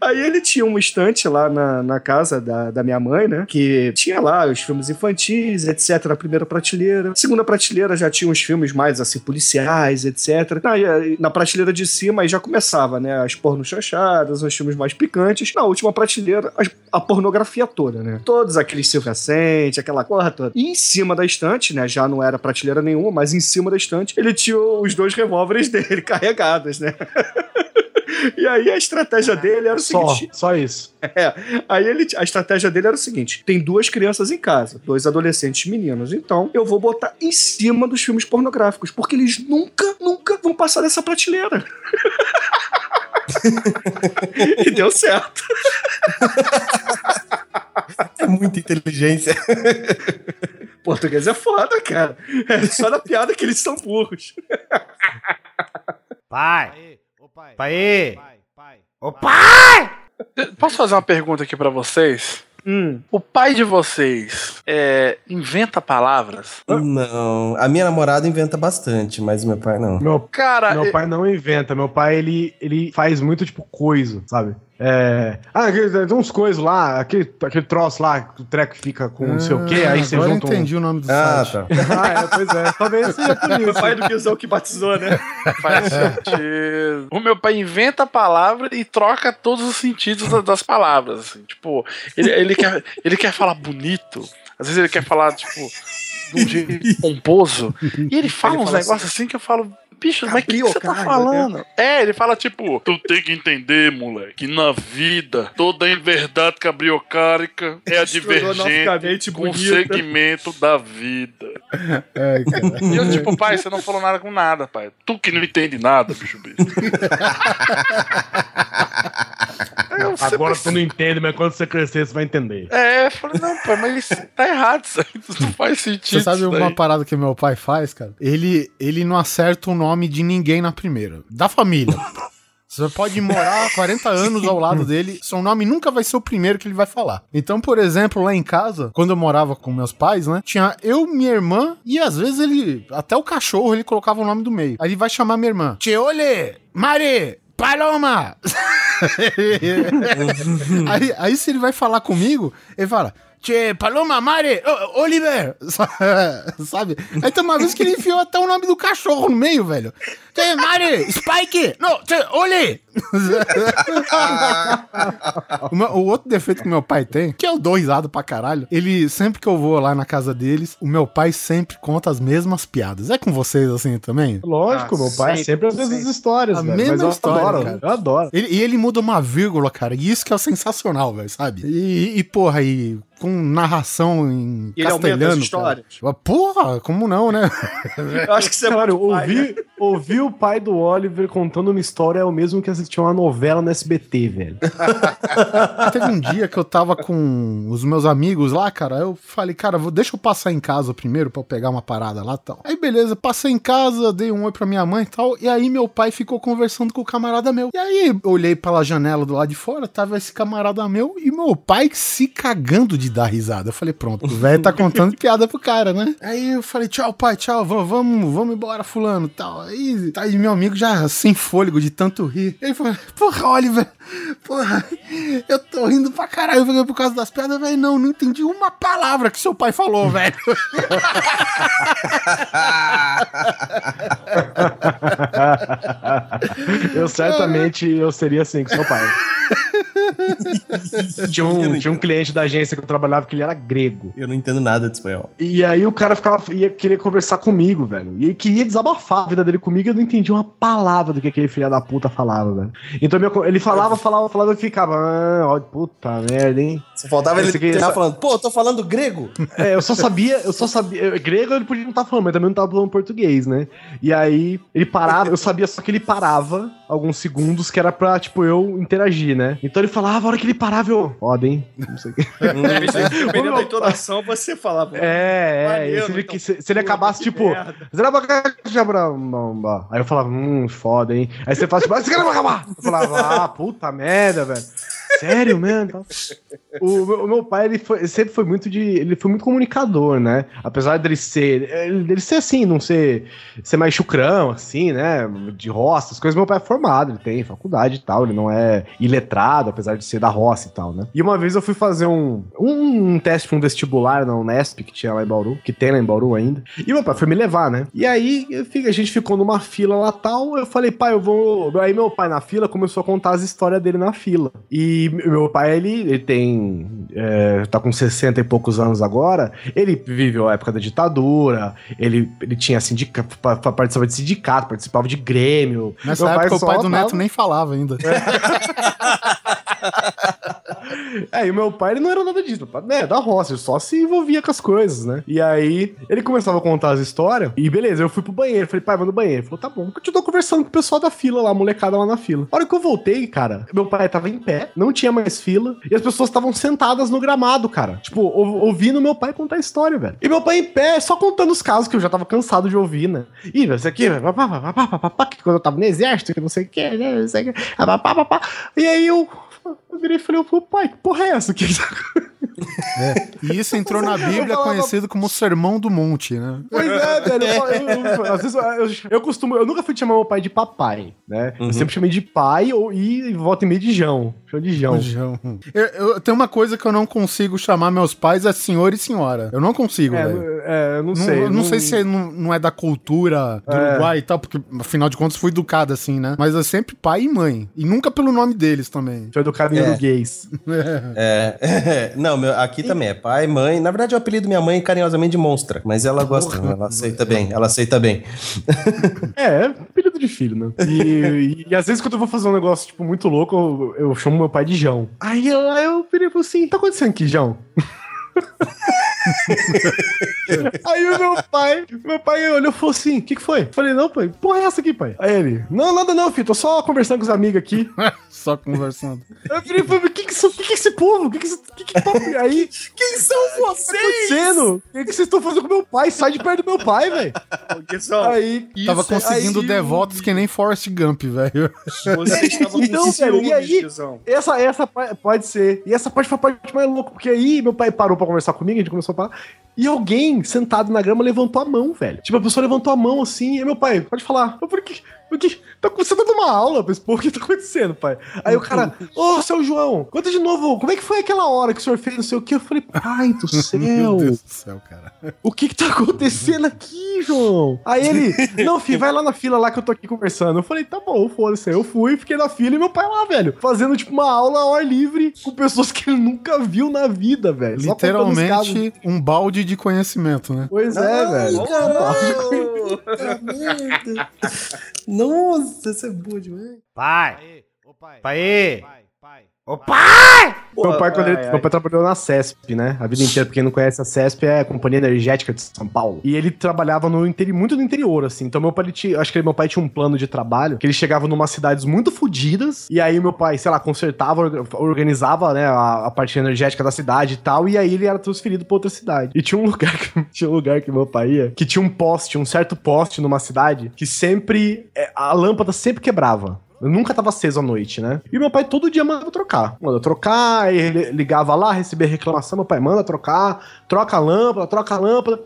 Aí ele tinha uma estante lá na, na casa da, da minha mãe, né? Que tinha lá os filmes infantis, etc. Na primeira prateleira. Segunda prateleira já tinha uns filmes mais, assim, policiais, etc. Na, na prateleira de cima aí já começava, né? As pornos chanchadas, os filmes mais picantes. Na última prateleira, as- a pornografia toda, né? Todos aqueles Silvia Sente, aquela porra toda. E em cima da estante, né? Já não era prateleira nenhuma, mas em cima da estante, ele tinha os dois revólveres dele carregados, né? E aí a estratégia dele era o Só, seguinte: só isso. é, aí ele, a estratégia dele era o seguinte: tem duas crianças em casa, dois adolescentes meninos. Então eu vou botar em cima dos filmes pornográficos, porque eles nunca, nunca vão passar dessa prateleira. e deu certo. É muita inteligência. Português é foda, cara. É só na piada que eles são burros. Pai! Pai! Posso fazer uma pergunta aqui pra vocês? Hum. O pai de vocês é, inventa palavras? Não. A minha namorada inventa bastante, mas meu pai não. Meu, Cara, meu eu- pai não inventa. Meu pai, ele, ele faz muito, tipo, coisa, sabe? É. Ah, tem uns coisas lá, aquele, aquele troço lá, que o treco fica com não sei o quê, aí você Ah, eu junta um... entendi o nome do Ah, site. tá. Ah, é, pois é. Talvez seja por Foi o isso. pai do Guizão que batizou, né? Faz sentido. O meu pai inventa a palavra e troca todos os sentidos da- das palavras. Assim. Tipo, ele, ele, quer, ele quer falar bonito, às vezes ele quer falar, tipo, de um jeito pomposo. E ele fala Ele uns negócios assim que eu falo. Bicho, mas o que, que você tá falando? É, ele fala tipo, tu tem que entender, moleque, que na vida toda inverdade cabriocárica é a divergente com o segmento da vida. Ai, cara. E eu, tipo, pai, você não falou nada com nada, pai. Tu que não entende nada, bicho bicho. Eu, Agora precisa- tu não entende, mas quando você crescer, você vai entender. É, eu falei, não, pai, mas isso tá errado isso aí. Isso não faz sentido. Você sabe isso uma parada que meu pai faz, cara? Ele, ele não acerta o nome de ninguém na primeira. Da família. Você pode morar 40 anos ao lado dele, seu nome nunca vai ser o primeiro que ele vai falar. Então, por exemplo, lá em casa, quando eu morava com meus pais, né? Tinha eu, minha irmã, e às vezes ele. Até o cachorro ele colocava o nome do meio. Aí ele vai chamar minha irmã. Tiole! Mare! Paloma! aí, aí se ele vai falar comigo, ele fala. Tchê, Paloma, Mare, ô, Oliver, sabe? Aí tem uma vez que ele enfiou até o nome do cachorro no meio, velho. Tchê, Mare, Spike, não, tchê, Oli, o, outro defeito que meu pai tem, que eu dou risada pra caralho, ele, sempre que eu vou lá na casa deles, o meu pai sempre conta as mesmas piadas. É com vocês assim também? Lógico, Ah, meu pai sempre, sempre as mesmas sempre. histórias, A velho. mesma Mas eu história, adoro, cara. eu adoro. Ele- e ele muda uma vírgula, cara, e isso que é sensacional, velho, sabe? E, e, porra, e com narração em E ele aumenta as castelhano. histórias? cara. Porra, como não, né? Eu acho que você é Cara, né? ouvir, ouvir o pai do Oliver contando uma história é o mesmo que assistir uma novela no SBT, velho. Teve um dia que eu tava com os meus amigos lá, cara. Eu falei, cara, vou, deixa eu passar em casa primeiro pra eu pegar uma parada lá e tal. Aí, beleza, passei em casa, dei um oi pra minha mãe e tal. E aí, meu pai ficou conversando com o camarada meu. E aí, eu olhei pela janela do lado de fora, tava esse camarada meu e meu pai se cagando de dar risada. Eu falei, pronto, o velho tá contando piada pro cara, né? Aí eu falei, tchau, pai, tchau, vamos, vamos, vamos embora, fulano tal. Aí, aí meu amigo já sem fôlego de tanto rir. Ele falou, porra, Oliver, porra, eu tô rindo pra caralho eu falei, por causa das piadas, velho. Não, não entendi uma palavra que seu pai falou, velho. eu certamente eu seria assim com seu pai. tinha, um, tinha um cliente da agência que eu trabalhava que ele era grego. Eu não entendo nada de espanhol. E aí o cara ficava, ia querer conversar comigo, velho. E ele queria desabafar a vida dele comigo e eu não entendia uma palavra do que aquele filho da puta falava, velho. Então meu- ele falava, falava, falava e ficava, ah, ó, puta merda, hein? Só faltava ele Esse terminar falando, pô, eu tô falando grego. É, eu só sabia, eu só sabia. eu- Grego ele podia não estar falando, mas também não tava falando português, né? E aí ele parava, eu sabia só que ele parava alguns segundos que era pra, tipo, eu interagir, né? Então ele falava, a hora que ele parava, eu. Foda, hein? Não sei o quê. Dependendo da entonação, você falava. É, é. Se, ele, então, se, se ele acabasse, que tipo. Aí eu falava, hum, foda, hein? Aí você fala, tipo, "Ah, Zerabacabra!" eu falava, ah, puta merda, velho. Sério, mesmo? O, meu- o meu pai, ele, foi- sempre foi muito de. Ele foi muito comunicador, né? Apesar dele ser. ele- ser assim, não ser, ser mais chucrão, assim, né? De roça, as coisas. Meu pai é formado, ele tem faculdade e tal, ele não é iletrado, apesar de ser da roça e tal, né? E uma vez eu fui fazer um, um, teste pra um vestibular na Unesp, que tinha lá em Bauru, que tem lá em Bauru ainda. E meu pai foi me levar, né? E aí a gente ficou numa fila lá tal. Eu falei, pai, eu vou. Aí meu pai na fila começou a contar as histórias dele na fila. E meu pai, ele, ele tem. é, tá com 60 e poucos anos agora. Ele viveu a época da ditadura. Ele, ele tinha sindicato, participava de sindicato, participava de grêmio. Nessa Meu época o só pai do tava- Neto nem falava ainda. É, e o meu pai, ele não era nada disso, né, da roça, ele só se envolvia com as coisas, né? E aí, ele começava a contar as histórias, e beleza, eu fui pro banheiro, falei, pai, vai no banheiro. Ele falou, tá bom. Tô conversando com o pessoal da fila lá, a molecada lá na fila. A hora que eu voltei, cara, meu pai tava em pé, não tinha mais fila, e as pessoas estavam sentadas no gramado, cara. Tipo, ou- ouvindo meu pai contar a história, velho. E meu pai em pé, só contando os casos que eu já tava cansado de ouvir, né? Ih, isso aqui, que quando eu tava no exército, que não sei o que, né, não sei o que, ah. E aí eu, eu virei e falei, pai, que porra é essa? Que tá E isso entrou na Bíblia falava- conhecido como Sermão do Monte, né? Pois é, velho. Eu, eu- eu- às vezes eu, eu- eu costumo. Eu nunca fui chamar meu pai de papai, né? Eu sempre chamei de pai ou, e volta e meio de Jão. Chama de Jão. Eu, eu- tem uma coisa que eu não consigo chamar meus pais é senhor e senhora. Eu não consigo, É, velho. é, eu não, Não, sei. eu não sei se é- não, não é da cultura do É. Uruguai e tal, porque afinal de contas fui educado assim, né? Mas é sempre pai e mãe. E nunca pelo nome deles também. Foi educado em É. uruguês. É, não, meu, aqui também é pai, mãe. Na verdade, eu apelido minha mãe carinhosamente de monstra, mas ela gosta, ela aceita bem, ela aceita bem. É, é apelido de filho, né? E, e- e às vezes quando eu vou fazer um negócio, tipo, muito louco, eu, eu chamo meu pai de Jão. Aí eu, eu virei e falei assim, tá acontecendo aqui, Jão? Aí o meu pai, meu pai olhou e falou assim: o que, que foi? Falei, não, pai, porra é essa aqui, pai? Aí ele, não, nada não, filho, tô só conversando com os amigos aqui. Só conversando. Eu e falei, o que que, isso- que que é esse povo? O que que, isso- que que papo? Aí, Quem são o que tá acontecendo? O que, que vocês estão fazendo com meu pai? Sai de perto do meu pai, velho. Aí, Tava isso, conseguindo aí- devotos que nem Forrest Gump, velho. com Então, velho, e ciúmes, aí? Guizão. Essa, essa pode ser. E essa parte foi a parte mais louca, porque aí meu pai parou pra conversar comigo, a gente começou a falar. E alguém sentado na grama levantou a mão, velho. Tipo, a pessoa levantou a mão assim, e meu pai, pode falar. Eu falei, que, O que? Tá, você tá uma aula, mas pô, o que tá acontecendo, pai? Aí o cara, ô, seu João, conta de novo, como é que foi aquela hora que o senhor fez não sei o que? Eu falei, pai do Meu céu, Deus do céu, cara. o que que tá acontecendo aqui, João? Aí ele, não, filho, vai lá na fila lá que eu tô aqui conversando. Eu falei, tá bom, foda-se. Eu fui, fiquei na fila e meu pai lá, velho, fazendo tipo uma aula ao ar livre com pessoas que ele nunca viu na vida, velho. Literalmente um balde de conhecimento, né? Pois é, velho. Caralho! Nossa, essa é boa demais. Pai. Pai. Ô Meu pai, quando ele, meu pai trabalhou na CESP, né? A vida inteira, pra quem não conhece, a CESP é a Companhia Energética de São Paulo. E ele trabalhava no interi- muito no interior, assim. Então, meu pai, tinha, acho que meu pai tinha um plano de trabalho, que ele chegava numa cidades muito fodidas, e aí meu pai, sei lá, consertava, orga- organizava, né, a, a parte energética da cidade e tal, e aí ele era transferido pra outra cidade. E tinha um lugar que, tinha um lugar que meu pai ia, que tinha um poste, um certo poste numa cidade, que sempre, é, a lâmpada sempre quebrava. Eu nunca tava aceso à noite, né? E meu pai todo dia mandava trocar. Manda trocar, ele ligava lá, recebia reclamação, meu pai manda trocar, troca a lâmpada, troca a lâmpada.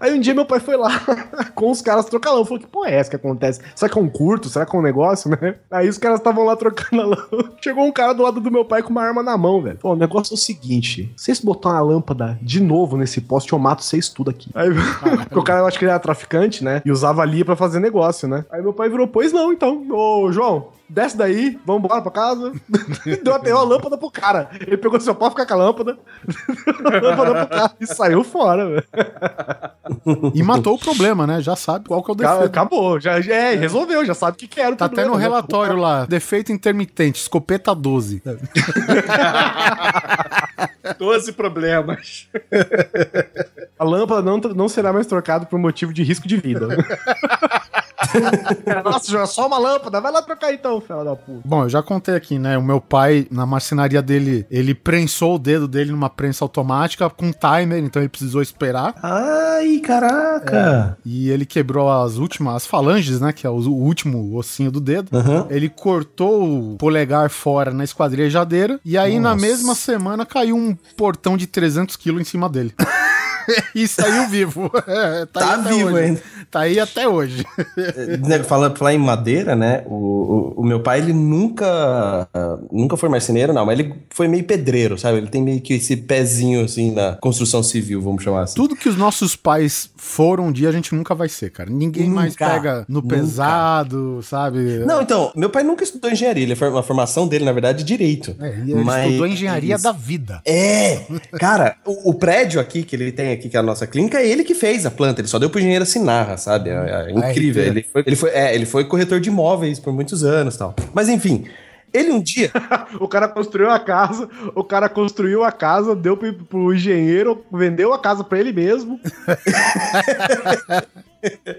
Aí um dia meu pai foi lá com os caras trocar a lâmpada. Falou, que porra é essa que acontece? Será que é um curto? Será que é um negócio, né? Aí os caras estavam lá trocando a lâmpada. Chegou um cara do lado do meu pai com uma arma na mão, velho. Falou, o negócio é o seguinte, se vocês botarem a lâmpada de novo nesse poste, eu mato vocês tudo aqui. Aí porque o cara, eu acho que ele era traficante, né? E usava ali pra fazer negócio, né? Aí meu pai virou, pois não, então. Ô, João, desce daí, vamos embora pra casa. Deu até a lâmpada pro cara. Ele pegou seu pau, ficar com a lâmpada, deu a lâmpada pro cara e saiu fora, velho. E matou o problema, né? Já sabe qual que é o defeito. Acabou, já, já é, resolveu, já sabe o que que era. o Tá até problema, no né? relatório lá. Defeito intermitente, escopeta 12. 12 problemas. A lâmpada não, não será mais trocada por motivo de risco de vida. Nossa, João, é só uma lâmpada, vai lá trocar então, fela da puta. Bom, eu já contei aqui, né? O meu pai, na marcenaria dele, ele prensou o dedo dele numa prensa automática com timer, então ele precisou esperar. Ai, caraca! E ele quebrou as últimas, as falanges, né? Que é o, último ossinho do dedo. Aham. Ele cortou o polegar fora na esquadrejadeira. E aí, na Nossa. mesma semana, caiu um portão de 300 quilos em cima dele. e saiu vivo. É, Tá até vivo hoje. ainda. Tá aí até hoje. Né, Fala, falar em madeira, né? O, o, o meu pai, ele nunca nunca foi marceneiro, não, mas ele foi meio pedreiro, sabe? Ele tem meio que esse pezinho, assim, na construção civil, vamos chamar assim. Tudo que os nossos pais foram um dia, a gente nunca vai ser, cara. Ninguém mais Nunca, pega no nunca. pesado, sabe? Não, então, meu pai nunca estudou engenharia, ele foi, a formação dele, na verdade, é direito. É, ele Mas- estudou engenharia da vida. É, cara, o, o prédio aqui que ele tem aqui, que é a nossa clínica, é ele que fez a planta, ele só deu pro engenheiro assinar, sabe? É, é incrível. RT. Ele foi, ele, foi, é, ele foi corretor de imóveis por muitos anos e tal. Mas enfim, ele um dia. O cara construiu a casa, o cara construiu a casa, deu pro, pro engenheiro, vendeu a casa pra ele mesmo.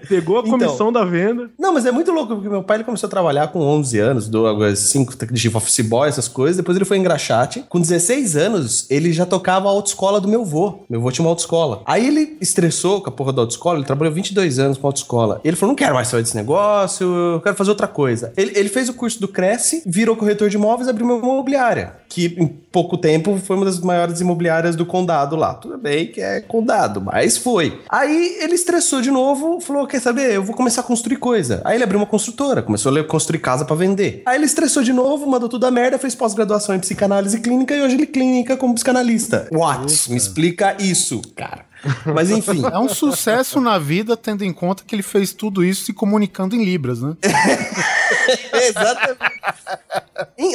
Pegou a Então. comissão da venda. Não, mas é muito louco, porque meu pai ele começou a trabalhar com 11 anos, do 5 de office boy, essas coisas. Depois ele foi engraxate. Com 16 anos, ele já tocava a autoescola do meu avô. Meu avô tinha uma autoescola. Aí ele estressou com a porra da autoescola, ele trabalhou 22 anos com a autoescola. Ele falou: não quero mais saber desse negócio, eu quero fazer outra coisa. Ele, ele fez o curso do Cresce, virou corretor de imóveis, abriu uma imobiliária. Que em pouco tempo foi uma das maiores imobiliárias do condado lá. Tudo bem que é condado, mas foi. Aí ele estressou de novo, falou: quer saber? Eu vou começar a construir coisa. Aí ele abriu uma construtora, começou a construir casa pra vender. Aí ele estressou de novo, mandou tudo a merda, fez pós-graduação em psicanálise clínica e hoje ele clínica como psicanalista. What? Me explica isso, cara. Mas enfim. É um sucesso na vida, tendo em conta que ele fez tudo isso se comunicando em Libras, né? Exatamente.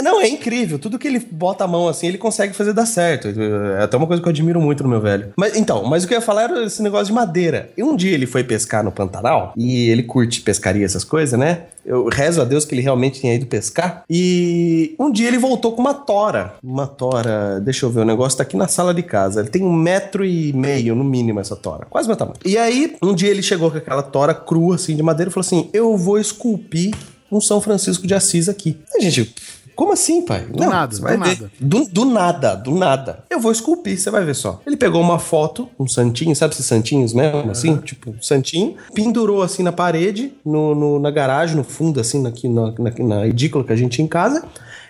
Não, é incrível. Tudo que ele bota a mão assim, ele consegue fazer dar certo. É até uma coisa que eu admiro muito no meu velho. Mas então, mas o que eu ia falar era esse negócio de madeira. E um dia ele foi pescar no Pantanal e ele curte pescaria, essas coisas, né? Eu rezo a Deus que ele realmente tinha ido pescar. E um dia ele voltou com uma tora. Uma tora, deixa eu ver, o negócio tá aqui na sala de casa. Ele tem um metro e meio, no mínimo, essa tora. Quase meu tamanho. E aí, um dia ele chegou com aquela tora crua, assim, de madeira e falou assim: Eu vou esculpir um São Francisco de Assis aqui. A gente. Como assim, pai? Do nada, você vai do ver. nada. Do, do nada, do nada. Eu vou esculpir, você vai ver só. Ele pegou uma foto, um santinho, sabe esses santinhos mesmo, assim? Tipo, um santinho. Pendurou assim na parede, no, no- na garagem, no fundo, assim, aqui na, na, na edícula que a gente tinha em casa.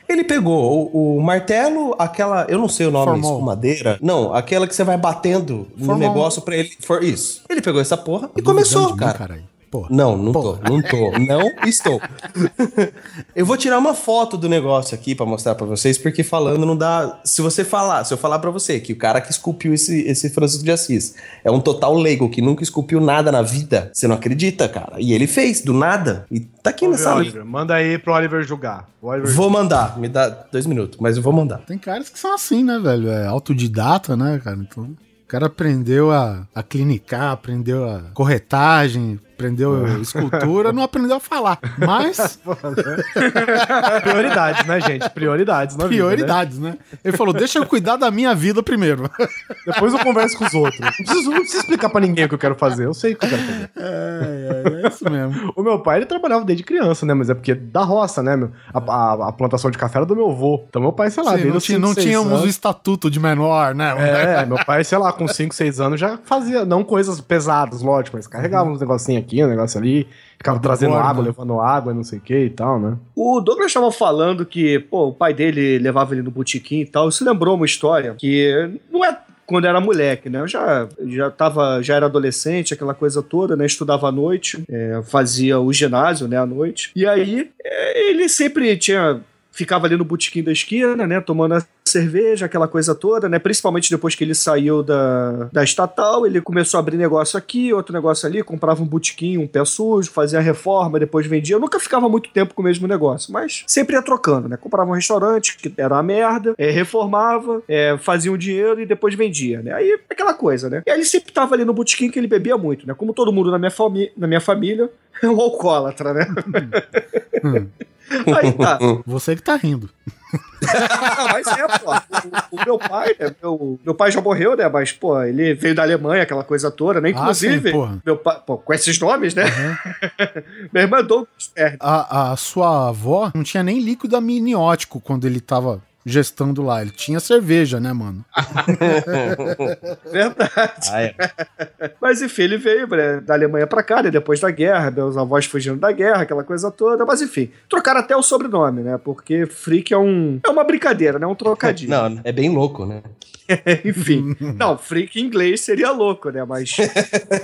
Ele pegou o, o martelo, aquela, eu não sei o nome, Formol. escumadeira. Não, aquela que você vai batendo no negócio pra ele. For isso. Ele pegou essa porra e Duvidando começou, mim, cara. caralho. Pô. Não, não tô, não tô, não estou. eu vou tirar uma foto do negócio aqui pra mostrar pra vocês, porque falando não dá. Se você falar, se eu falar pra você que o cara que esculpiu esse, esse Francisco de Assis é um total leigo que nunca esculpiu nada na vida, você não acredita, cara. E ele fez, do nada. E tá aqui Vamos ver, nessa. Oliver, manda aí pro Oliver julgar. O Oliver Vou mandar, me dá dois minutos, mas eu vou mandar. Tem caras que são assim, né, velho? É autodidata, né, cara? Então, o cara aprendeu a, a clinicar, aprendeu a corretagem, aprendeu escultura, não aprendeu a falar. Mas, Prioridades, né, gente? Prioridades na vida, né? prioridades, né? Ele falou, deixa eu cuidar da minha vida primeiro. Depois eu converso com os outros. Não preciso, não preciso explicar pra ninguém o que eu quero fazer. Eu sei o que eu quero fazer. É, é, é isso mesmo. O meu pai, ele trabalhava desde criança, né? Mas é porque da roça, né? meu? A, a- a plantação de café era do meu avô. Então meu pai, sei lá, Sim, não tinha- não tínhamos o estatuto de menor, né? É, meu pai, sei lá, com 5, 6 anos já fazia, não coisas pesadas, lógico, mas carregava uns negocinhos aqui, um negócio ali, ficava trazendo água, levando água, não sei o que e tal, né? O Douglas estava falando que, pô, o pai dele levava ele no botequim e tal. Isso lembrou uma história que não é quando era moleque, né? Eu já, já tava, já era adolescente, aquela coisa toda, né? Estudava à noite, é, fazia o ginásio, né, à noite. E aí, é, ele sempre tinha ficava ali no botequim da esquina, né, tomando a cerveja, aquela coisa toda, né, principalmente depois que ele saiu da, da estatal, ele começou a abrir negócio aqui, outro negócio ali, comprava um botequim, um pé sujo, fazia reforma, depois vendia. Eu nunca ficava muito tempo com o mesmo negócio, mas sempre ia trocando, né, comprava um restaurante que era uma merda, é, reformava, é, fazia um dinheiro e depois vendia, né, aí aquela coisa, né. E aí ele sempre tava ali no botequim que ele bebia muito, né, como todo mundo na minha, na minha família, é um alcoólatra, né. Hum. Aí tá. Você que tá rindo. Ah, mas é, pô. O, o meu pai, né? Meu, meu pai já morreu, né? Mas, pô, ele veio da Alemanha, aquela coisa toda, né? Inclusive, Ah, sim, meu pai, pô, com esses nomes, né? Minha irmã Douglas. A, a sua avó não tinha nem líquido amniótico quando ele tava gestando lá. Ele tinha cerveja, né, mano? Verdade. Ah, é. Mas enfim, ele veio né, da Alemanha pra cá, né, depois da guerra, meus avós fugindo da guerra, aquela coisa toda. Mas enfim, trocaram até o sobrenome, né? Porque Freak é um. É uma brincadeira, né? Um trocadilho. Não, é bem louco, né? Enfim. Não, freak em inglês seria louco, né? Mas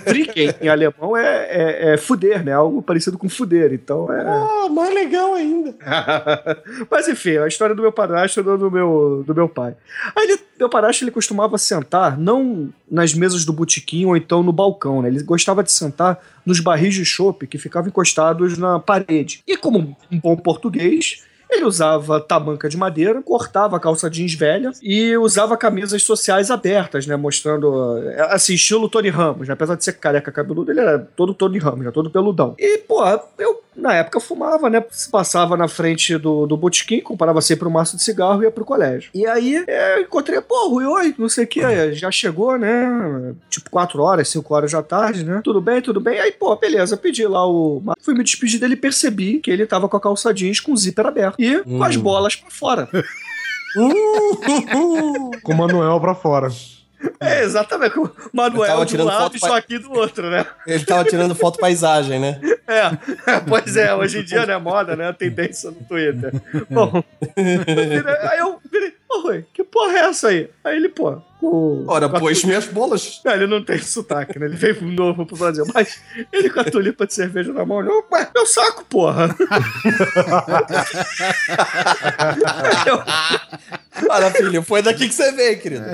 freak em, em alemão é, é, é fuder, né? Algo parecido com fuder. Então é. Ah, mais legal ainda. Mas enfim, a história do meu padrasto e do meu, do meu pai. Aí ele, meu padrasto ele costumava sentar não nas mesas do botequim ou então no balcão, né? Ele gostava de sentar nos barris de chopp que ficavam encostados na parede. E como um bom português, ele usava tamanca de madeira, cortava a calça jeans velha e usava camisas sociais abertas, né? Mostrando, eh, assim, estilo Tony Ramos, né? Apesar de ser careca cabeludo, ele era todo Tony Ramos, né? Todo peludão. E, pô, eu na época fumava, né? Passava na frente do, do botequim, comprava sempre um maço de cigarro e ia pro colégio. E aí, é, eu encontrei, pô, Rui, oi, não sei o que, já chegou, né? Tipo, 4 horas, 5 horas da tarde, né? Tudo bem, tudo bem. Aí, pô, beleza, pedi lá o. Fui me despedir dele e percebi que ele tava com a calça jeans com o zíper aberto e com as bolas pra fora. Com o Manuel pra fora. É, exatamente. O Eu Manuel de um lado e pra- Joaquim do outro, né? Ele tava tirando foto paisagem, né? É, pois é, hoje em dia, né, moda, né, a tendência no Twitter. Bom, eu virei- aí eu virei, ô Rui, que porra é essa aí? Aí ele, pô, o... Ora, pois minhas bolas. Não, ele não tem sotaque, né? Ele veio novo pro Brasil. Mas ele com a tulipa de cerveja na mão, olhou, ué, meu saco, porra. Olha, filho, foi daqui que você veio, querido.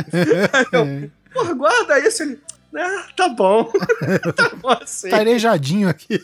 Porra, guarda isso. Ele, ah, tá bom. tá bom assim. Tá arejadinho aqui.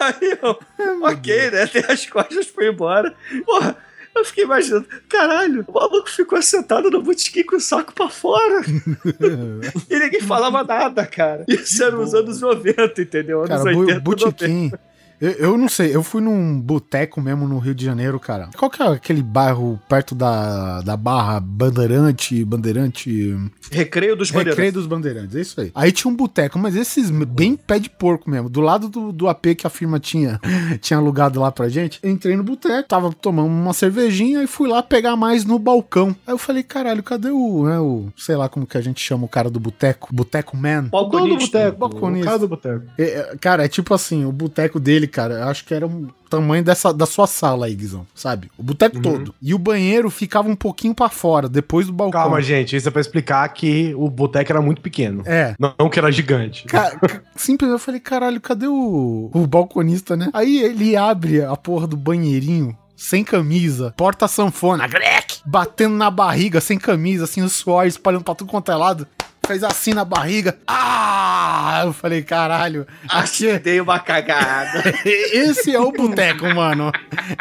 Aí eu, ok, né? Tem as costas, foi embora. Porra, eu fiquei imaginando, caralho, o maluco ficou sentado no botequim com o saco pra fora. e ninguém falava nada, cara. Isso era nos anos 90, entendeu? Anos Cara, bu 80, 90. Eu, eu não sei, eu fui num boteco mesmo no Rio de Janeiro, cara. Qual que é aquele bairro perto da, da Barra Bandeirante, Bandeirante... Recreio dos bandeirantes. Recreio dos Bandeirantes, é isso aí. Aí tinha um boteco, mas esses bem pé de porco mesmo, do lado do, do AP que a firma tinha, tinha alugado lá pra gente. Entrei no boteco, tava tomando uma cervejinha e fui lá pegar mais no balcão. Aí eu falei, caralho, cadê o, né, o sei lá como que a gente chama o cara do boteco? Boteco Man? O dono do Balconista. boteco. balconista. O cara do boteco. É, é, cara, é tipo assim, o boteco dele cara, eu acho que era um tamanho dessa, da sua sala aí, Guizão, sabe? O boteco todo. E o banheiro ficava um pouquinho pra fora, depois do balcão. Calma, gente, isso é pra explicar que o boteco era muito pequeno. É. Não, não que era gigante. Ca- Simplesmente eu falei, caralho, cadê o, o balconista, né? Aí ele abre a porra do banheirinho. Sem camisa, porta sanfona, grec, batendo na barriga, sem camisa, assim, o suor espalhando pra tudo quanto é lado. Fez assim na barriga. Ah! Eu falei, caralho, achei. Dei uma cagada. Esse é o boteco, mano.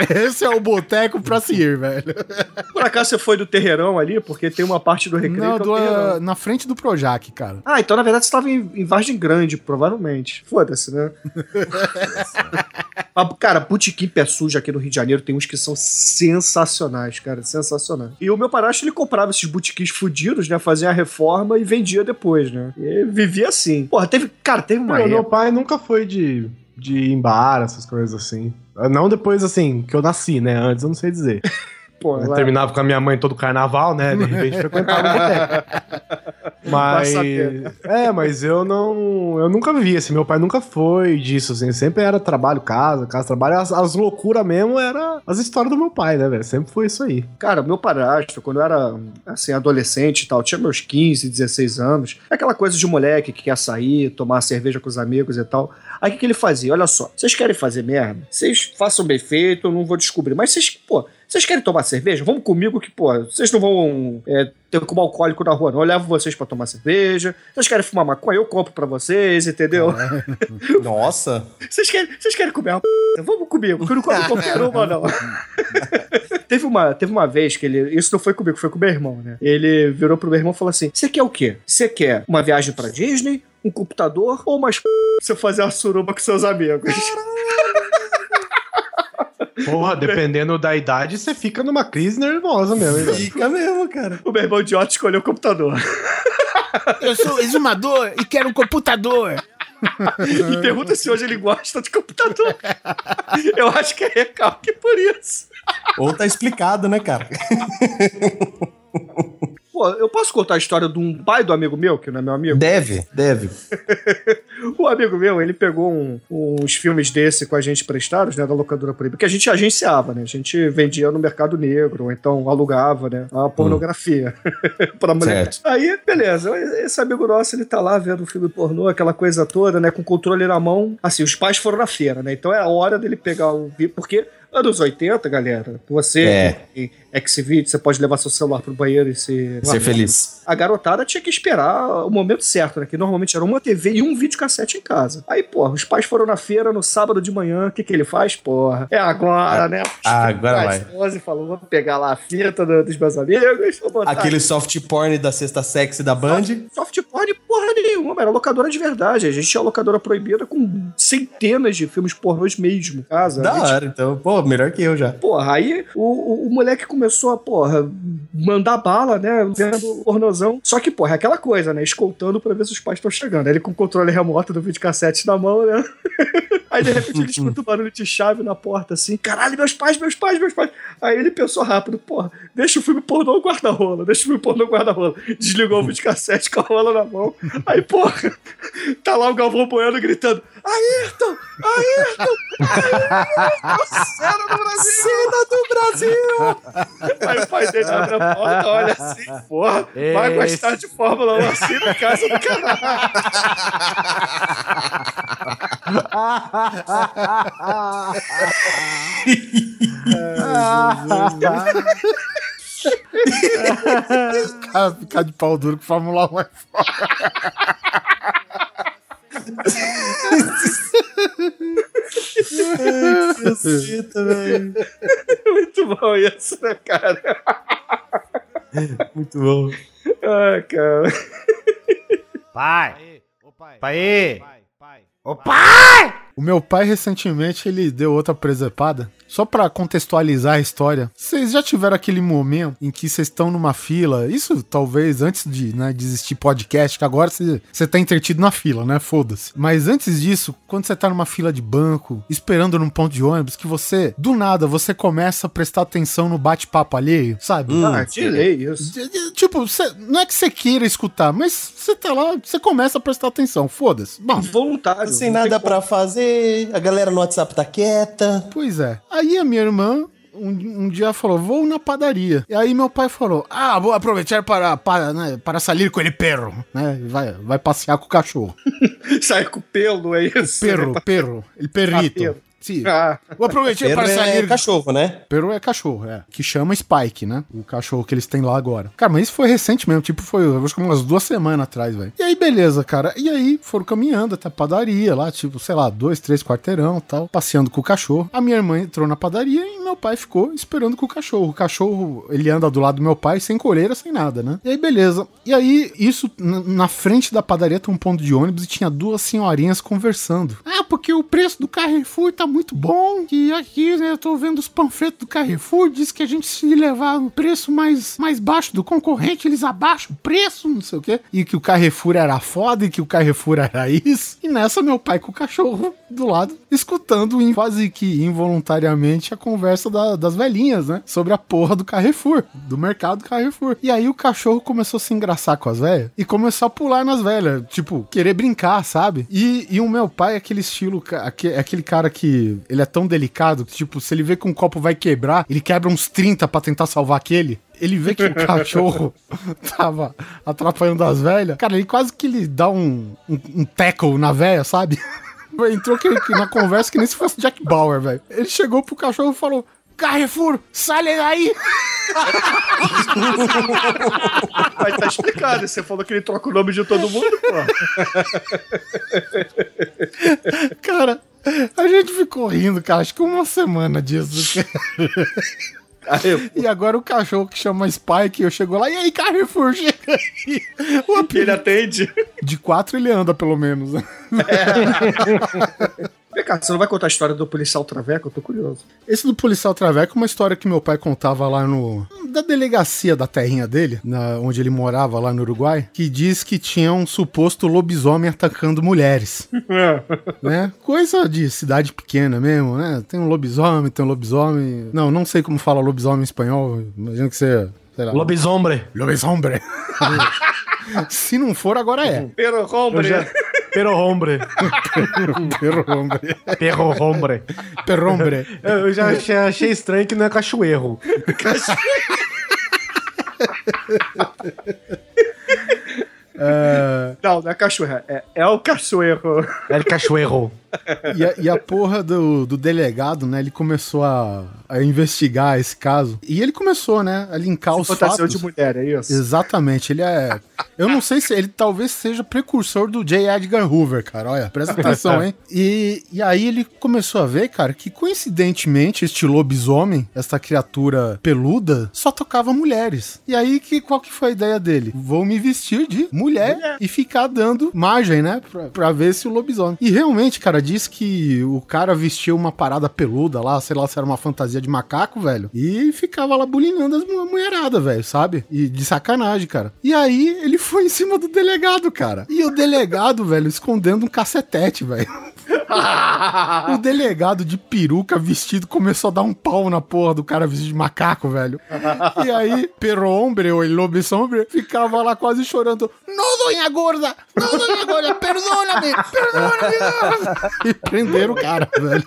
Esse é o boteco pra se ir, velho. Por acaso você foi do terreirão ali? Porque tem uma parte do recreio Não, que é do, ah, na frente do Projac, cara. Ah, então na verdade você tava em, em Vargem Grande, provavelmente. Foda-se, né? Mas, cara, botequim pé sujo aqui no Rio de Janeiro tem uns que são sensacionais, cara, sensacionais. E o meu padrasto, ele comprava esses botequins fudidos, né, fazia a reforma e vendia depois, né? E vivia assim. Porra, teve, cara, teve uma Meu, pai nunca foi de, de ir em bar, essas coisas assim. Não depois, assim, que eu nasci, né? Antes eu não sei dizer. Pô, Eu lá- terminava com a minha mãe todo carnaval, né? De repente frequentava o boteco. Mas. Vai saber. É, mas eu não. Eu nunca vi, assim. Meu pai nunca foi disso, assim. Sempre era trabalho, casa, casa, trabalho. As, as loucuras mesmo era as histórias do meu pai, né, velho? Sempre foi isso aí. Cara, meu padrasto, quando eu era, assim, adolescente e tal, tinha meus 15, 16 anos, aquela coisa de moleque que quer sair, tomar cerveja com os amigos e tal. Aí o que, que ele fazia? Olha só, vocês querem fazer merda? Vocês façam bem feito, eu não vou descobrir. Mas vocês, pô, vocês querem tomar cerveja? Vamos comigo que, pô, vocês não vão é, ter como alcoólico na rua, não. Eu levo vocês pra tomar cerveja. Vocês querem fumar maconha? Eu compro pra vocês, entendeu? Nossa. Vocês querem, vocês querem comer uma p? Vamos comigo, que eu não como qualquer uma, não. teve, uma, teve uma vez que ele. Isso não foi comigo, foi com meu irmão, né? Ele virou pro meu irmão e falou assim: Você quer o quê? Você quer uma viagem pra Disney, um computador ou umas p você fazer uma suruba com seus amigos? Porra, dependendo da idade, você fica numa crise nervosa mesmo? Fica mesmo, cara. o meu irmão idiota escolheu o computador. Eu sou exumador e quero um computador. e pergunta se hoje ele gosta de computador. Eu acho que é recalque por isso. Ou tá explicado, né, cara? Pô, eu posso contar a história de um pai do amigo meu, que não é meu amigo? Deve, deve. O amigo meu, ele pegou um- uns filmes desse com a gente prestados, né, da locadora proibida, que a gente agenciava, né? A gente vendia no mercado negro, ou então alugava, né, a pornografia pra mulher. Certo. Aí, beleza, esse amigo nosso, ele tá lá vendo o filme pornô, aquela coisa toda, né, com o controle na mão. Assim, os pais foram na feira, né? Então é a hora dele pegar o porque anos 80, galera, você É. Xvideo, você pode levar seu celular pro banheiro e se Ser feliz. a garotada tinha que esperar o momento certo, né? Que normalmente era uma TV e um videocassete em casa. Aí, porra, os pais foram na feira no sábado de manhã. O que, que ele faz? Porra, é agora, né? Ah, agora Às 11 falou: vou pegar lá a fita do- dos meus amigos. Aquele soft porn da sexta sexy da Band. Soft porn, porra nenhuma, era locadora de verdade. A gente tinha locadora proibida com centenas de filmes pornôs mesmo em casa. Da gente hora, então, pô, melhor que eu já. Porra, aí o, o, o moleque começou a, porra, mandar bala, né? Vendo pornozão. Só que, porra, é aquela coisa, né? Escoltando pra ver se os pais estão chegando. Ele com o controle remoto do videocassete na mão, né? Aí de repente ele escuta um barulho de chave na porta, assim. Caralho, meus pais, meus pais, meus pais. Aí ele pensou rápido, porra, deixa o filme pornô no guarda-rola, deixa o filme pornô no guarda-rola. Desligou o videocassete com a rola na mão. Aí, porra, tá lá o Galvão Bueno gritando: Ayrton! Ayrton! Ayrton! Cena do Brasil! Cena do Brasil! Aí o pai dele abre a porta, olha assim, porra, vai gostar de Fórmula 1 assim na casa do caralho. Cara, ficar de pau duro com Fórmula 1 é foda. Muito bom isso, né, cara? Muito bom. Ai, cara. Pai. Pai. Ô O meu pai, recentemente, ele deu outra presepada. Só pra contextualizar a história, vocês já tiveram aquele momento em que vocês estão numa fila, isso talvez antes de né, de existir podcast, que agora você tá entretido na fila, né? Foda-se. Mas antes disso, quando você tá numa fila de banco, esperando num ponto de ônibus, que você, do nada, você começa a prestar atenção no bate-papo alheio, sabe? Ah, delay isso. Tipo, cê- não é que você queira escutar, mas você tá lá, você começa a prestar atenção, foda-se. Bom, Voluntário. Sem nada como. pra fazer, a galera no WhatsApp tá quieta. Pois é. Aí a minha irmã um, um dia falou, vou na padaria. E aí meu pai falou, ah, vou aproveitar para, para, né, para sair com ele perro, né? Vai, vai passear com o cachorro. Sai com pelo, é isso? Perro, perro, ele perrito. perro. Sim. Ah, Vou aproveitar Perro para é sair. cachorro, né? Peru é cachorro, é. Que chama Spike, né? O cachorro que eles têm lá agora. Cara, mas isso foi recente mesmo. Tipo, foi acho que umas duas semanas atrás, velho. E aí, beleza, cara. E aí, foram caminhando até a padaria lá, tipo, sei lá, dois, três quarteirão e tal. Passeando com o cachorro. A minha irmã entrou na padaria e meu pai ficou esperando com o cachorro. O cachorro, ele anda do lado do meu pai sem coleira, sem nada, né? E aí, beleza. E aí, isso, na, na frente da padaria tem um ponto de ônibus e tinha duas senhorinhas conversando. Ah, porque o preço do Carrefour tá muito bom. E aqui, né, eu tô vendo os panfletos do Carrefour, diz que a gente se levar o preço mais, mais baixo do concorrente, eles abaixam o preço, não sei o quê. E que o Carrefour era foda e que o Carrefour era isso. E nessa, meu pai com o cachorro do lado, escutando quase que involuntariamente a conversa da- das velhinhas, né? Sobre a porra do Carrefour, do mercado Carrefour. E aí o cachorro começou a se engraçar com as velhas e começou a pular nas velhas, tipo, querer brincar, sabe? E, e o meu pai é aquele estilo, é aquele cara que ele é tão delicado que, tipo, se ele vê que um copo vai quebrar, ele quebra uns 30 pra tentar salvar aquele. Ele vê que o cachorro tava atrapalhando as velhas. Cara, ele quase que ele dá um, um, um tackle na velha, sabe? Entrou que, que na conversa que nem se fosse Jack Bauer, velho. Ele chegou pro cachorro e falou: Carrefour, sai daí! mas tá explicado. Você falou que ele troca o nome de todo mundo, pô. Cara, a gente ficou rindo, cara, acho que uma semana disso. E agora o cachorro que chama Spike, eu chego lá, e aí, Carrefour, chega aí. O ele atende. de quatro ele anda, pelo menos. né? Vem cá, você não vai contar a história do policial Traveco? Eu tô curioso. Esse do policial Traveco é uma história que meu pai contava lá no. da delegacia da terrinha dele, na, onde ele morava lá no Uruguai, que diz que tinha um suposto lobisomem atacando mulheres. né? Coisa de cidade pequena mesmo, né? Tem um lobisomem, tem um lobisomem. Não, não sei como fala lobisomem em espanhol. Imagino que você. Sei lá. Lobisombre. Lobisombre. Se não for, agora é. Pero, Eu hombre. já... Pero hombre. Perrombre. Perro hombre. Perrombre. Eu já achei, achei estranho que não é cachoeiro. Não, não é cachorro. É, é o cachoeiro. É cachoeiro. E a, e a porra do, do delegado, né? Ele começou a, a investigar esse caso. E ele começou, né? A linkar os fatos. de mulher, é isso? Exatamente, ele é. Eu não sei se ele talvez seja precursor do J. Edgar Hoover, cara. Olha, presta atenção, hein? E, e aí ele começou a ver, cara, que coincidentemente este lobisomem, essa criatura peluda, só tocava mulheres. E aí que, qual que foi a ideia dele? Vou me vestir de mulher, e ficar dando margem, né? Pra, pra ver se o lobisomem. E realmente, cara, diz que o cara vestiu uma parada peluda lá, sei lá se era uma fantasia de macaco, velho. E ficava lá bulinando as mu- mulheradas, velho, sabe? E de sacanagem, cara. E aí ele foi em cima do delegado, cara. E o delegado, velho, escondendo um cacetete, velho. O delegado de peruca vestido começou a dar um pau na porra do cara vestido de macaco, velho. E aí, Perro Hombre ou El Lobisombre ficava lá quase chorando. Não, dona gorda! Não, dona gorda! Perdona-me! Perdona-me! E prenderam o cara, velho.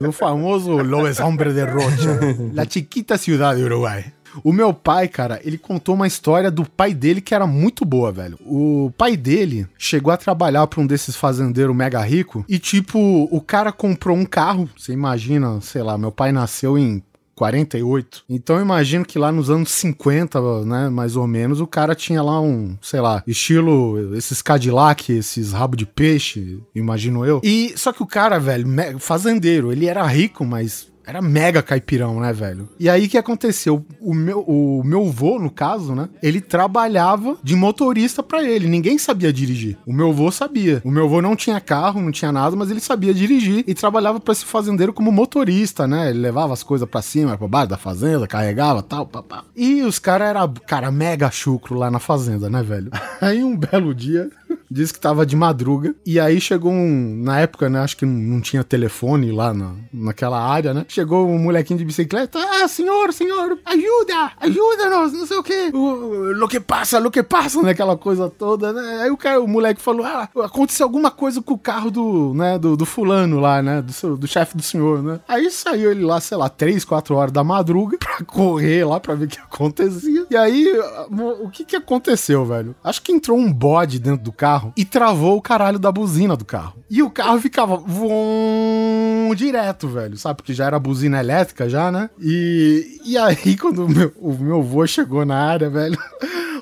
O famoso Lobisombre de Rocha. La chiquita ciudad de Uruguai. O meu pai, cara, ele contou uma história do pai dele que era muito boa, velho. O pai dele chegou a trabalhar pra um desses fazendeiros mega rico e, tipo, o cara comprou um carro. Você imagina, sei lá, meu pai nasceu em 48. Então eu imagino que lá nos anos 50, né, mais ou menos, o cara tinha lá um, sei lá, estilo esses Cadillac, esses rabo de peixe, imagino eu. E só que o cara, velho, fazendeiro, ele era rico, mas era mega caipirão, né, velho? E aí que aconteceu? O meu, o meu vô, no caso, né? Ele trabalhava de motorista pra ele. Ninguém sabia dirigir. O meu vô sabia. O meu vô não tinha carro, não tinha nada, mas ele sabia dirigir e trabalhava pra esse fazendeiro como motorista, né? Ele levava as coisas pra cima, pra baixo da fazenda, carregava tal, papá. E os caras eram, cara, mega chucro lá na fazenda, né, velho? Aí um belo dia. Disse que tava de madruga. E aí chegou um. Na época, né? Acho que não tinha telefone lá na, naquela área, né? Chegou um molequinho de bicicleta. Ah, senhor, senhor, ajuda! Ajuda-nos! Não sei o quê. O, lo que passa, lo que passa, né? Aquela coisa toda, né? Aí o cara, o moleque falou: Ah, aconteceu alguma coisa com o carro do, né? Do, do fulano lá, né? Do, seu- do chefe do senhor, né? Aí saiu ele lá, sei lá, 3, 4 horas da madruga correr lá pra ver o que acontecia. E aí, o que que aconteceu, velho? Acho que entrou um bode dentro do carro e travou o caralho da buzina do carro. E o carro ficava voom direto, velho, sabe? Porque já era buzina elétrica já, né? E, e aí, quando o meu, o meu chegou na área, velho,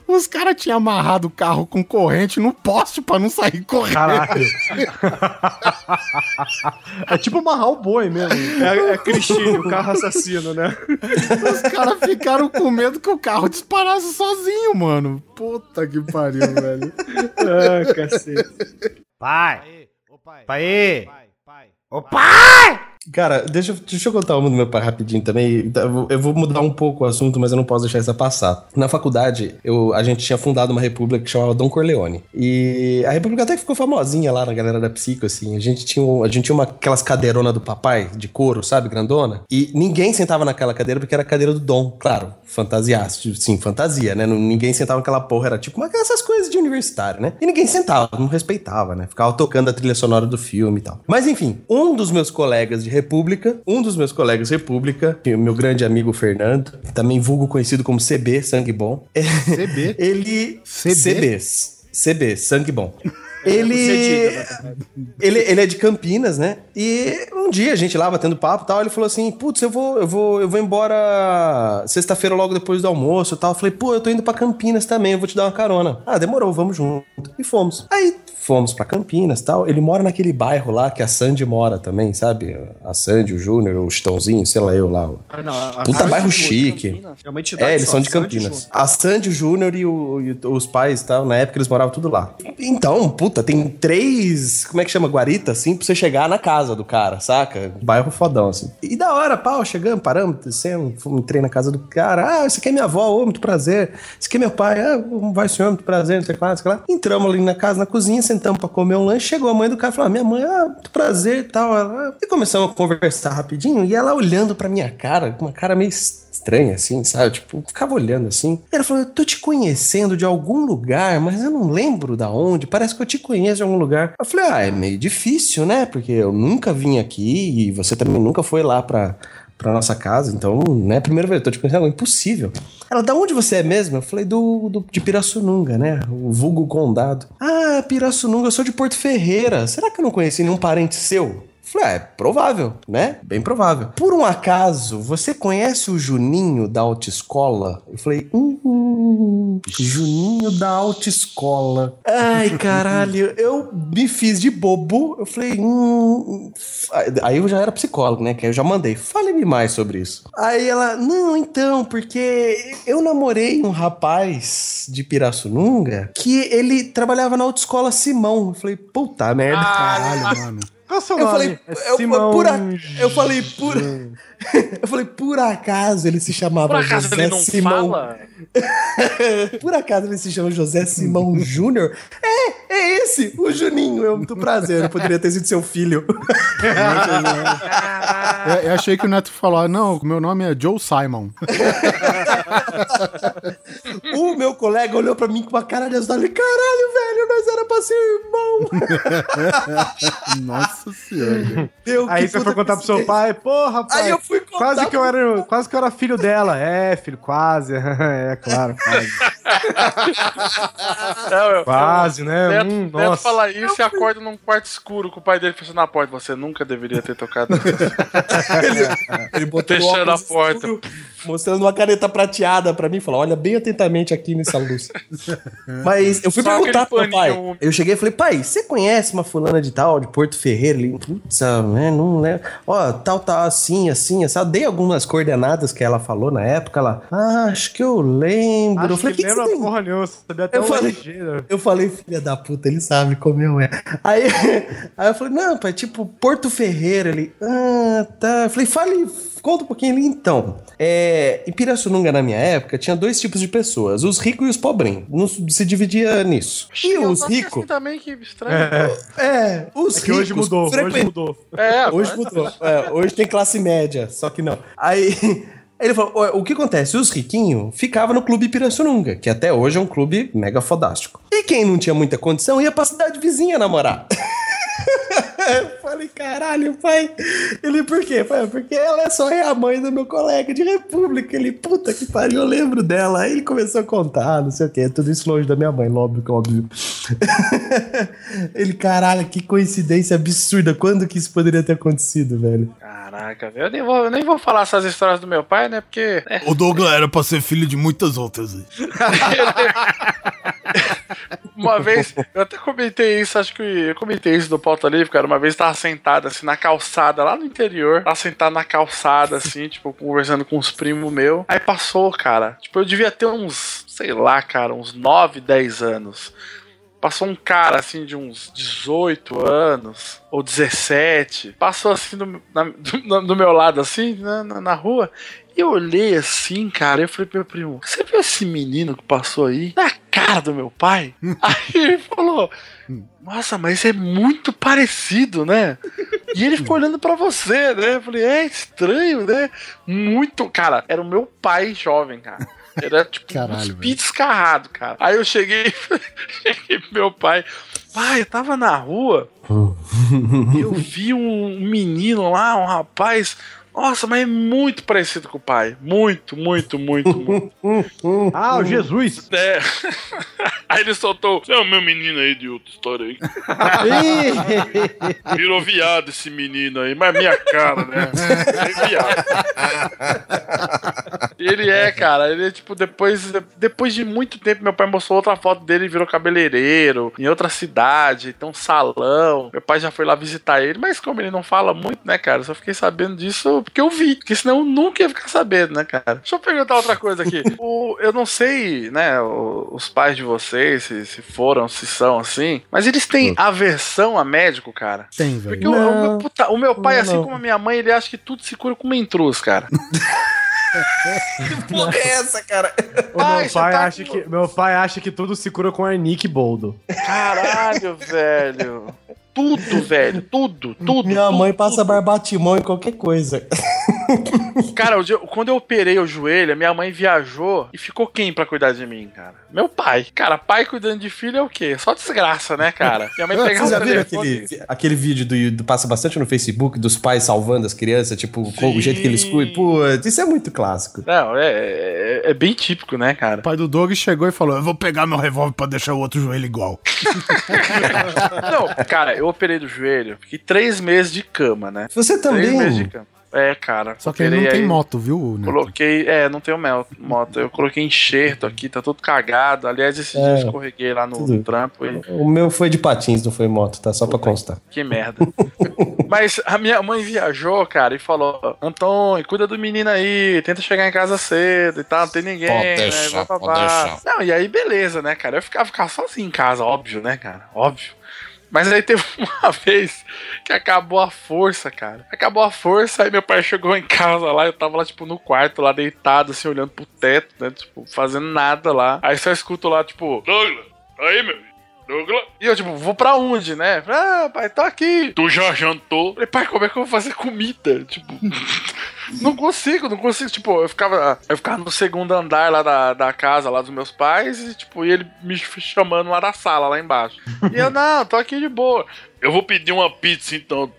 os caras tinham amarrado o carro com corrente no poste pra não sair correndo. Caralho. é tipo amarrar o boi mesmo. É, é Cristine, o carro assassino, né? Os caras ficaram com medo que o carro disparasse sozinho, mano. Puta que pariu, velho. Ah, cacete. Pai. Pai. Ô Cara, deixa, deixa eu contar uma do meu pai rapidinho também. Eu vou- Eu vou mudar um pouco o assunto, mas eu não posso deixar essa passar. Na faculdade, eu, a gente tinha fundado uma república que chamava Dom Corleone. E a república até ficou famosinha lá na galera da psico, assim. A gente tinha, a gente tinha uma, aquelas cadeironas do papai, de couro, sabe, grandona. E ninguém sentava naquela cadeira porque era a cadeira do Dom, claro. Fantasiaço, sim, fantasia, né? Ninguém sentava naquela porra, era tipo uma, essas coisas de universitário, né? E ninguém sentava, não respeitava, né? Ficava tocando a trilha sonora do filme e tal. Mas enfim, um dos meus colegas de República, um dos meus colegas República, o meu grande amigo Fernando, também vulgo conhecido como CB, Sangue Bom, CB? ele... CB? CB, CB, Sangue Bom. Ele, ele, ele é de Campinas, né? E um dia a gente lá batendo papo e tal, ele falou assim: Putz, eu vou, eu vou, eu vou embora sexta-feira logo depois do almoço e tal. Eu falei, pô, eu tô indo pra Campinas também, eu vou te dar uma carona. Ah, demorou, vamos junto. E fomos. Aí fomos pra Campinas e tal. Ele mora naquele bairro lá que a Sandy mora também, sabe? A Sandy, o Júnior, o Chitãozinho, sei lá eu lá. Ah, não, a- Puta a- bairro chique. É uma entidade É, eles só, são de Campinas. A Sandy, o Júnior e, e os pais tal, na época eles moravam tudo lá. Então, puta, tem três, como é que chama, guarita, assim, pra você chegar na casa do cara, saca? Bairro fodão, assim. E da hora, pau, chegamos, paramos, descemos, entrei na casa do cara. Ah, esse aqui é minha avó, ô, muito prazer. Esse aqui é meu pai, ah, vai senhor, muito prazer, não sei o que lá, não sei o que lá. Entramos ali na casa, na cozinha, sentamos pra comer um lanche, chegou a mãe do cara e falou, ah, minha mãe, ah, muito prazer e tal. Ela- E começamos a conversar rapidinho, e ela olhando pra minha cara, com uma cara meio estranha, assim, sabe? Tipo, ficava olhando assim. E ela falou: Eu tô te conhecendo de algum lugar, mas eu não lembro da onde. Parece que eu te conheço de algum lugar. Eu falei: Ah, é meio difícil, né? Porque eu nunca vim aqui e você também nunca foi lá pra. Pra nossa casa, então, né? Primeira vez, eu tô te conhecendo, impossível. Ela, da onde você é mesmo? Eu falei, do, do de Pirassununga, né? O vulgo condado. Ah, Pirassununga, eu sou de Porto Ferreira. Será que eu não conheci nenhum parente seu? Falei, ah, é provável, né? Bem provável. Por um acaso, você conhece o Juninho da autoescola? Eu falei, hum, Juninho da autoescola. Ai, caralho, eu me fiz de bobo. Eu falei, hum. Aí eu já era psicólogo, né? Que aí eu já mandei, fale-me mais sobre isso. Aí ela, não, então, porque eu namorei um rapaz de Pirassununga que ele trabalhava na autoescola Simão. Eu falei, puta merda. Caralho, mano. Qual é o seu Eu nome? falei, É eu, Simão por a- eu falei, por, eu falei, por acaso ele se chamava Por acaso José ele não Simão. fala? Por acaso ele se chama José Simão Júnior? É, é esse, o Juninho. Eu, muito prazer, eu poderia ter sido seu filho. Eu, eu achei que o Neto falou, não, meu nome é Joe Simon. o meu colega olhou pra mim com uma cara de assustar. Ele, caralho, velho, nós era pra ser irmão. Nossa senhora. Meu, Aí você foi contar pro seu pai, porra, pai. Aí eu fui contar quase que eu era, quase que eu era filho dela. É, filho, quase. é, claro, quase. É, eu- Quase, né? Neto, Hum, Neto nossa. fala isso e acorda num quarto escuro com o pai dele fechando a porta. Você nunca deveria ter tocado. Ele botou Fechando a porta. escuro, mostrando uma caneta prateada pra mim, falou: olha bem atentamente aqui nessa luz. Mas eu fui Só perguntar pro meu pai. Eu cheguei e falei, pai, você conhece uma fulana de tal, de Porto Ferreira? Ele, putz, ah, né, não lembro. Ó, tal, tal, assim, assim, essa dei algumas coordenadas que ela falou na época. Ela, ah, acho que eu lembro. eu Acho falei, que que que lembra porra nenhuma, sabia até Eu falei-? Eu falei, filha da puta, ele sabe como eu é. Aí, aí eu falei, não, pai, tipo, Porto Ferreira. Ele, ah, tá. Eu falei, fale, conta um pouquinho ali então. É, em Pirassununga, na minha época, tinha dois tipos de pessoas, os ricos e os pobrinhos. Não se dividia nisso. E Eu os ricos. assim também que estranho. É, os É que hoje ricos mudou, hoje frequen- mudou. É, Hoje mudou. É, hoje tem classe média, só que não. Aí ele falou: "Ó, o que acontece? Os riquinhos ficavam no clube Pirassununga, que até hoje é um clube mega fodástico. E quem não tinha muita condição ia pra cidade vizinha namorar. Eu falei, caralho, pai. Ele, por quê? Pai, porque ela é só é a mãe do meu colega de república. Ele, puta que pariu, eu lembro dela. Aí ele começou a contar, não sei o quê. Tudo isso longe da minha mãe, óbvio, que óbvio. ele, caralho, que coincidência absurda. Quando que isso poderia ter acontecido, velho? Caraca, velho. Eu nem vou, eu nem vou falar essas histórias do meu pai, né? Porque. é, O Douglas era pra ser filho de muitas outras. aí. Uma vez, eu até comentei isso, acho que eu comentei isso no pauta livre, cara. Uma vez eu tava sentado assim na calçada, lá no interior, tava sentado na calçada, assim, tipo, conversando com uns primos meus. Aí passou, cara. Tipo, eu devia ter uns, sei lá, cara, uns 9, 10 anos. Passou um cara assim de uns 18 anos ou 17. Passou assim do, na- do- do meu lado, assim, na, na, na rua. E eu olhei assim, cara. Eu falei pro meu primo: Você viu esse menino que passou aí? Na cara do meu pai? aí ele falou: Nossa, mas é muito parecido, né? E ele ficou olhando pra você, né? Eu falei: É estranho, né? Muito. Cara, era o meu pai jovem, cara. Era tipo Caralho, um descarrado, cara. Aí eu cheguei, cheguei pro meu pai. Pai, eu tava na rua. eu vi um menino lá, um rapaz. Nossa, mas é muito parecido com o pai. Muito, muito, muito, muito. Ah, o Jesus! É. Aí ele soltou. Você é o meu menino aí de outra história aí. Virou viado esse menino aí, mas minha cara, né? É viado. Ele é, cara. Ele é tipo, depois, depois de muito tempo, meu pai mostrou outra foto dele e virou cabeleireiro em outra cidade, tem um salão. Meu pai já foi lá visitar ele, mas como ele não fala muito, né, cara? Eu só fiquei sabendo disso porque eu vi. Porque senão eu nunca ia ficar sabendo, né, cara? Deixa eu perguntar outra coisa aqui. O, eu não sei, né, o- os pais de vocês, se, se foram, se são assim, mas eles têm aversão a médico, cara? Tem, velho. Porque o, o meu, puta, o meu pai, Não, assim não. como a minha mãe, ele acha que tudo se cura com uma intrus, cara. Que porra é essa, cara? O Pai, meu, pai tá acha com- que, meu pai acha que tudo se cura com Arnick Boldo. Caralho, velho. Tudo, velho. Tudo, tudo. Minha tudo, mãe passa tudo. barbatimão em qualquer coisa. Cara, quando eu operei o joelho, a minha mãe viajou e ficou quem pra cuidar de mim, cara? Meu pai. Cara, pai cuidando de filho é o quê? Só desgraça, né, cara? Minha mãe pegava Vocês já viram aquele, aquele vídeo do, do passa bastante no Facebook dos pais salvando as crianças, tipo, com o jeito que eles cuidam? Putz, isso é muito clássico. Não, é, é, é bem típico, né, cara? O pai do Doug chegou e falou: Eu vou pegar meu revólver pra deixar o outro joelho igual. Não, cara, eu operei do joelho, fiquei três meses de cama, né? Você Três meses de também. cama. É, cara. Só que ele não tem aí- moto, viu, Neto? Coloquei, é, não tenho mel- moto. Eu coloquei enxerto aqui, tá tudo cagado. Aliás, esse dia eu escorreguei lá no, tudo. trampo e O meu foi de patins, não foi moto, tá? Só pra constar. que merda. Mas a minha mãe viajou, cara, e falou: Antônio, cuida do menino aí, tenta chegar em casa cedo e tal, não tem ninguém. Pode né, deixar, blá. Não, e aí beleza, né, cara? Eu ficava, ficava sozinho em casa, óbvio, né, cara? Óbvio. Mas aí teve uma vez que acabou a força, cara. Acabou a força, aí meu pai chegou em casa lá, eu tava lá, tipo, no quarto, lá deitado, assim, olhando pro teto, né? Tipo, fazendo nada lá. Aí só escuto lá, tipo, Douglas, aí, meu. Douglas. E eu, tipo, vou pra onde, né? Ah, pai, tô aqui. Tu já jantou? Falei, pai, como é que eu vou fazer comida? Tipo, não consigo, não consigo. Tipo, eu ficava, eu ficava no segundo andar lá da, da casa, lá dos meus pais, e, tipo, e ele me chamando lá da sala, lá embaixo. E eu, não, tô aqui de boa. Eu vou pedir uma pizza então.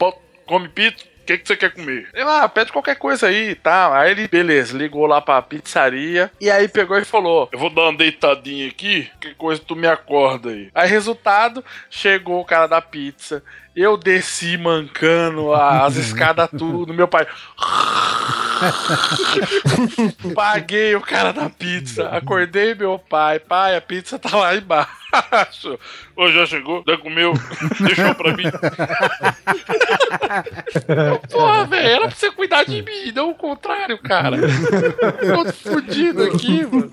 Come pizza? O que, que você quer comer? Eu, ah, pede qualquer coisa aí e tal. Aí ele, beleza, ligou lá pra pizzaria. E aí pegou e falou: Eu vou dar uma deitadinha aqui, que coisa tu me acorda aí. Aí, resultado, chegou o cara da pizza. Eu desci mancando as escadas tudo. Meu pai. Paguei o cara da pizza. Acordei meu pai. Pai, a pizza tá lá embaixo. Ô, já chegou? Já comeu? Deixou pra mim. Porra, velho, era pra você cuidar de mim, não o contrário, cara. Tô fudido aqui, mano.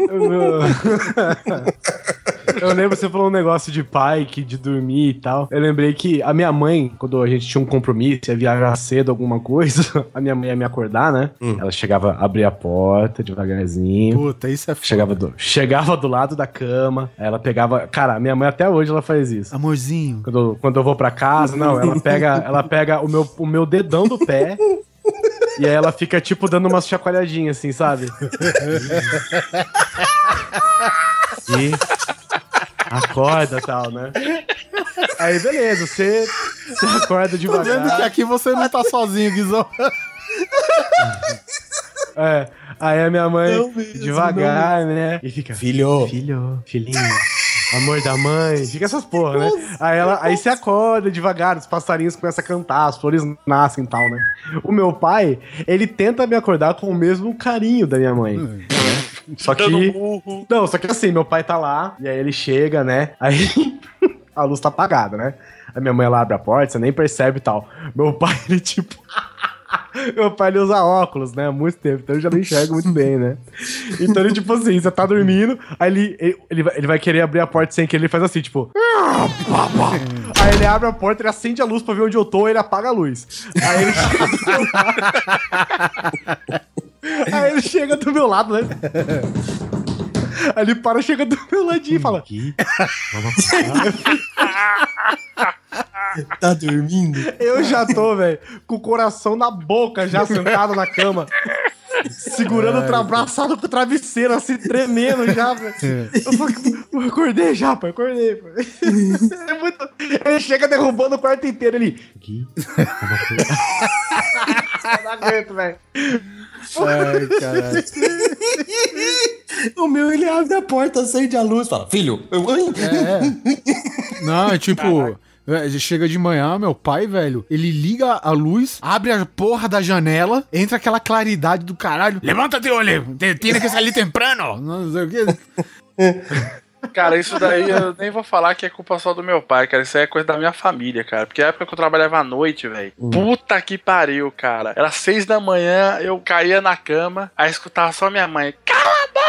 Eu lembro, você falou um negócio de pai, que de dormir e tal. Eu lembrei que a minha mãe, quando a gente tinha um compromisso, ia viajar cedo, alguma coisa, a minha mãe ia me acordar, né? Ela chegava, abria a porta devagarzinho. Puta, isso é foda. Chegava do, chegava do lado da cama, aí ela pegava. Cara, minha mãe até hoje ela faz isso. Amorzinho. Quando, eu- quando eu vou pra casa, não, ela pega, ela pega o, meu, o meu dedão do pé. E aí ela fica, tipo, dando umas chacoalhadinhas, assim, sabe? E acorda tal, né? Aí, beleza, você, você acorda Tô vendo que devagar. aqui você não tá sozinho, Guizão. É, aí a minha mãe, devagar, né? E fica, Filho. filho, filhinho, amor da mãe, fica essas porra, né? Aí, ela, aí você acorda devagar, os passarinhos começam a cantar, as flores nascem e tal, né? O meu pai, ele tenta me acordar com o mesmo carinho da minha mãe. né? Só que. Não, só que assim, meu pai tá lá, e aí ele chega, né? Aí a luz tá apagada, né? A minha mãe ela abre a porta, você nem percebe e tal. Meu pai, ele tipo. Meu pai ele usa óculos, né? Há muito tempo, então eu já não enxergo muito bem, né? Então ele, tipo assim, você tá dormindo, aí ele, ele, ele, vai, ele vai querer abrir a porta sem querer, ele faz assim, tipo. Aí ele abre a porta, ele acende a luz pra ver onde eu tô, ele apaga a luz. Aí ele chega do meu lado. Aí ele chega do meu lado, né? Ele para, chega do meu ladinho e fala: Tá dormindo? Eu já tô, velho, com o coração na boca, já sentado na cama. Segurando, tra abraçado com o travesseiro, assim, tremendo já, velho. Eu, falei, eu acordei já, pai, acordei, pai. É muito... Ele chega derrubando o quarto inteiro ali. Gui, não aguento, velho. Ai, caralho. O meu, ele abre a porta, acende a luz, fala, filho, eu... Ai. É. Não, é tipo. é, Chega de manhã, meu pai, velho, ele liga a luz, abre a porra da janela, entra aquela claridade do caralho. Levanta-te, olha, te- tiene que salir temprano. Não sei o quê. Cara, isso daí eu nem vou falar que é culpa só do meu pai, cara. Isso aí é coisa da minha família, cara. Porque a época que eu trabalhava à noite, velho. Puta que pariu, cara. Era seis da manhã, eu caía na cama, aí escutava só minha mãe. Cala a boca!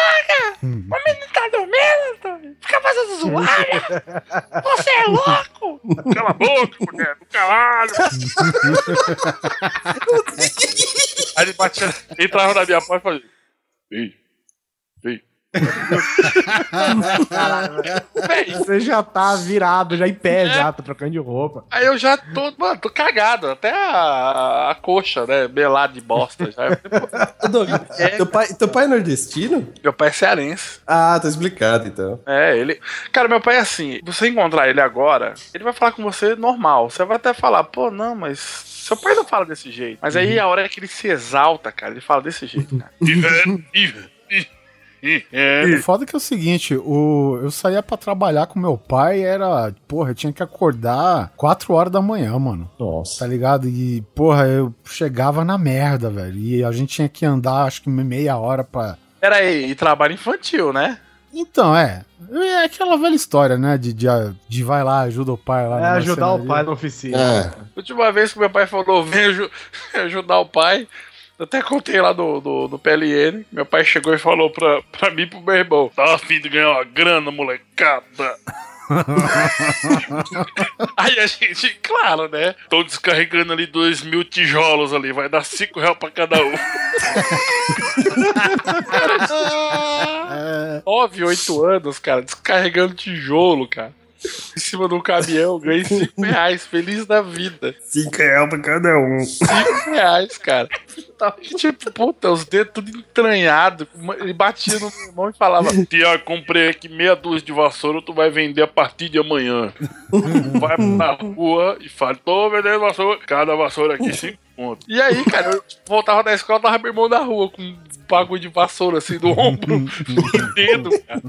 O menino tá dormindo, Antônio. Fica fazendo zoada! Você é louco! Cala a boca, mulher, do caralho! aí ele batia, entrava na minha porta e fazia. Ei, ei. Véi, Você já tá virado, já em pé, já, tá trocando de roupa. Aí eu já tô, mano, tô cagado. Até a, a coxa, né? Belado de bosta. Já. Doug, teu, pai, teu pai é nordestino? Meu pai é cearense. Ah, tá explicado, então. É, ele. Cara, meu pai é assim. Você encontrar ele agora, ele vai falar com você normal. Você vai até falar, pô, não, mas. Seu pai não fala desse jeito. Mas aí a hora que ele se exalta, cara, ele fala desse jeito, cara. O foda que é o seguinte, o, eu saía pra trabalhar com meu pai, era, porra, eu tinha que acordar 4 horas da manhã, mano. Nossa. Tá ligado? E, porra, eu chegava na merda, velho. E a gente tinha que andar, acho que meia hora pra. Pera aí, e trabalho infantil, né? Então, é. É aquela velha história, né? De, de, de vai lá, ajuda o pai lá É ajudar o pai na oficina. É. Última vez que meu pai falou, vem aju- ajudar o pai. Eu até contei lá do, do, do PLN. Meu pai chegou e falou pra, pra mim e pro meu irmão: Tá afim de ganhar uma grana, molecada. Aí a gente, claro, né? Tô descarregando ali dois mil tijolos ali, vai dar cinco reais pra cada um. Nove, oito anos, cara, descarregando tijolo, cara em cima do caminhão, ganhei 5 reais, feliz da vida. 5 reais pra cada um. 5 reais, cara. Tá e, tipo, puta, os dedos tudo entranhado. Ele batia no meu irmão e falava: Tiago, comprei aqui meia dúzia de vassoura, tu vai vender a partir de amanhã. vai na rua e fala: tô vendendo vassoura, cada vassoura aqui 5 Ponto. E aí, cara, eu voltava da escola, tava meu irmão na rua com um bagulho de vassoura assim do ombro, no dedo, cara.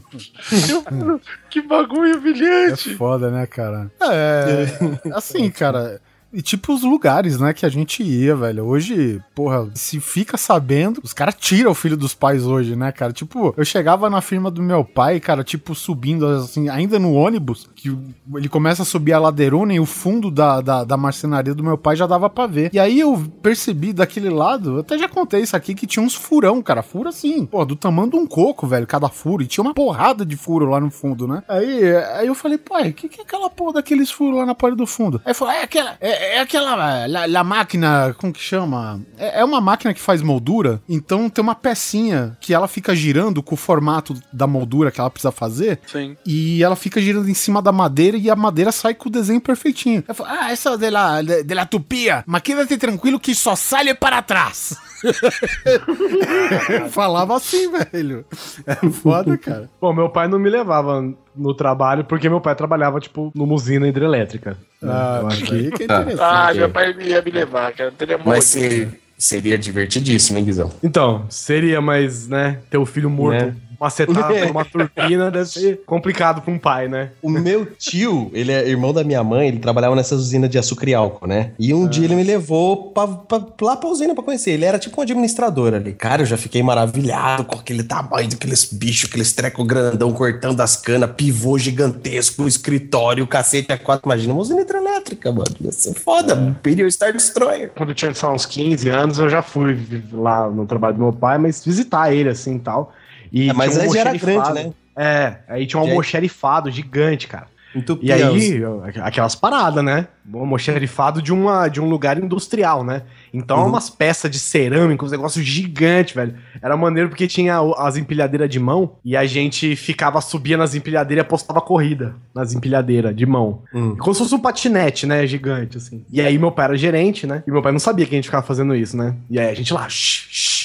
Eu, que bagulho brilhante. É foda, né, cara? É. Assim, cara. E tipo os lugares, né, que a gente ia, velho. Hoje, porra, se fica sabendo, os caras tiram o filho dos pais hoje, né, cara? Tipo, eu chegava na firma do meu pai, cara, tipo, subindo, assim, ainda no ônibus, que ele começa a subir a ladeirona e o fundo da, da, da marcenaria do meu pai já dava pra ver. E aí eu percebi daquele lado, até já contei isso aqui, que tinha uns furão, cara, furo assim, pô, do tamanho de um coco, velho, cada furo, e tinha uma porrada de furo lá no fundo, né? Aí, aí eu falei, pai, o que, que é aquela porra daqueles furos lá na porta do fundo? Aí falou, é aquela, é, é aquela, la, la máquina, como que chama? É, é uma máquina que faz moldura, então tem uma pecinha que ela fica girando com o formato da moldura que ela precisa fazer, Sim. e ela fica girando em cima da madeira e a madeira sai com o desenho perfeitinho. Eu falo, ah, essa de la, de, de la tupia, mas quédate tranquilo que só sai para trás. Falava assim, velho. É foda, cara. Pô, meu pai não me levava no trabalho porque meu pai trabalhava, tipo, numa usina hidrelétrica. Ah, Eu acho que, que Ah. interessante. Ah, meu pai ia me levar, cara. Não teria Mas se- seria divertidíssimo, hein, Guizão? Então, seria, mas, né, ter o filho morto Né? Macetado por uma turbina deve ser complicado pra um pai, né? O meu tio, ele é irmão da minha mãe, ele trabalhava nessas usinas de açúcar e álcool, né? E um dia ele me levou pra, pra- lá pra usina pra conhecer. Ele era tipo um administrador ali. Cara, eu já fiquei maravilhado com aquele tamanho daqueles bichos, aqueles treco grandão cortando as canas, pivô gigantesco, escritório, cacete a quatro. Imagina uma usina hidrelétrica, mano. Ia ser foda. Imperial Star Destroyer. Quando eu tinha só uns 15 anos, eu já fui lá no trabalho do meu pai, mas visitar ele assim e tal. E É, mas um era grande, né? É, aí tinha um almoxerifado gigante, cara. Entupia E aí, os- aquelas paradas, né? Um almoxerifado de, uma, de um lugar industrial, né? Então, Uhum. umas peças de cerâmica, uns negócios gigantes, velho. Era maneiro porque tinha as empilhadeiras de mão e a gente ficava, subia nas empilhadeiras e apostava corrida nas empilhadeiras de mão. Hum. Como se fosse um patinete, né? Gigante, assim. E aí, meu pai era gerente, né? E meu pai não sabia que a gente ficava fazendo isso, né? E aí, a gente lá, shh, shh,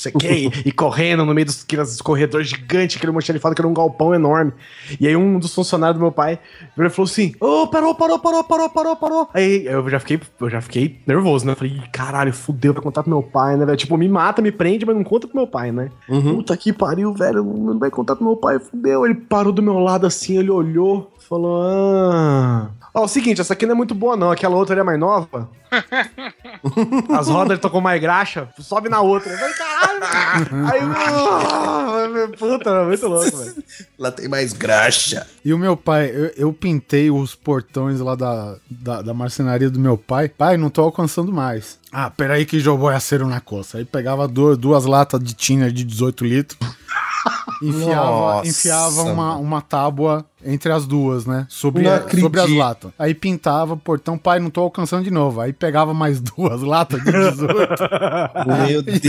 sei que, e, e correndo no meio dos aqueles corredores gigantes, aquele almoxerifado que era um galpão enorme. E aí, um dos funcionários do meu pai virou e falou assim: Ô, parou, parou, parou, parou, parou, parou. Aí eu já fiquei, eu já fiquei nervoso, né? Eu falei, "Ih, caralho, fudeu, vai contar pro meu pai, né, velho? Tipo, me mata, me prende, mas não conta pro meu pai, né? Uhum. Puta que pariu, velho, não vai contar pro meu pai, fudeu. Ele parou do meu lado assim, ele olhou, falou, ah. Ó, o seguinte, essa aqui não é muito boa, não. Aquela outra ali é mais nova. As rodas tocou mais graxa, sobe na outra. Eu falei, caralho! Aí, ah, puta, era muito louco, velho. Lá tem mais graxa. E o meu pai, eu, eu pintei os portões lá da, da, da marcenaria do meu pai. Pai, não tô alcançando mais. Ah, peraí que jogou acero na costa. Aí pegava duas, duas latas de tinha de 18 litros. Enfiava, Nossa, enfiava uma, uma tábua entre as duas, né? Sobre, Não sobre as latas. Aí pintava o portão, pai, não tô alcançando de novo. Aí pegava mais duas latas de 18 Meu Deus.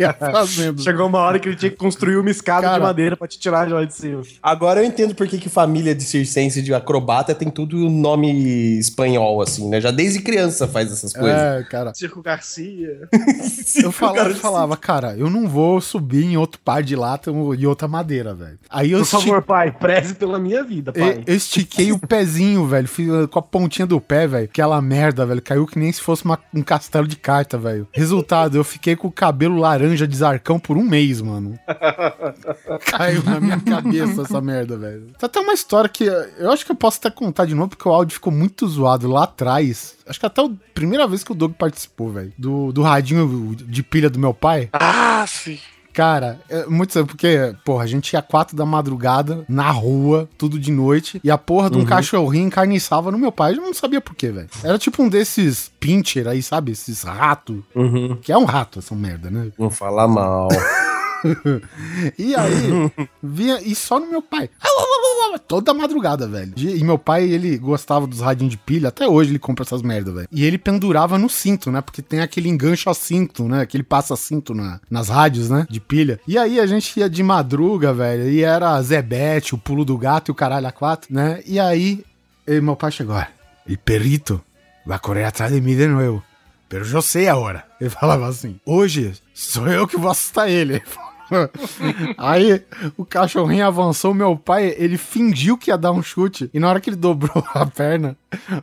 ia fazendo. Chegou uma hora que ele tinha que construir uma escada Cara. de madeira pra te tirar de lá de cima. Agora eu entendo por que, que família de circense e de acrobata tem tudo nome espanhol, assim, né? Já desde criança faz essas coisas. É, cara. Circo Garcia. Eu falava, eu falava, cara, eu não vou subir em outro par de lata e outra madeira, velho. Aí eu, Por favor, pai, preze pela minha vida, eu, pai. eu estiquei o pezinho, velho. Fiz uh, com a pontinha do pé, velho. Aquela merda, velho. Caiu que nem se fosse uma- um castelo de carta, velho. Resultado, eu fiquei com o cabelo laranja de zarcão por um mês, mano. Caiu na minha cabeça essa merda, velho. Tem até uma história que uh, eu acho que eu posso até contar de novo, porque o áudio ficou muito zoado lá atrás. Acho que até a primeira vez que o Doug participou, velho. Do, do radinho de pilha do meu pai. Ah, sim. Cara, é muito sério, porque, porra, a gente ia quatro da madrugada, na rua, tudo de noite, e a porra de um cachorrinho encarniçava no meu pai. Eu não sabia por quê, velho. Era tipo um desses pincher aí, sabe? Esses ratos. Uhum. Que é um rato, essa merda, né? Não fala mal. E aí, vinha, e só no meu pai. Toda madrugada, velho. E meu pai, ele gostava dos radinhos de pilha, até hoje ele compra essas merda, velho. E ele pendurava no cinto, né? Porque tem aquele engancho a cinto, né? Aquele passa-cinto na, nas rádios, né? De pilha. E aí a gente ia de madruga, velho, e era Zebete, o pulo do gato e o caralho a quatro, né? E aí, e meu pai chegou, "Ah, el perrito vai correr atrás de mim de novo. Pero eu sei a hora. Ele falava assim: hoje sou eu que vou assustar ele. Aí o cachorrinho avançou, meu pai, ele fingiu que ia dar um chute. E na hora que ele dobrou a perna,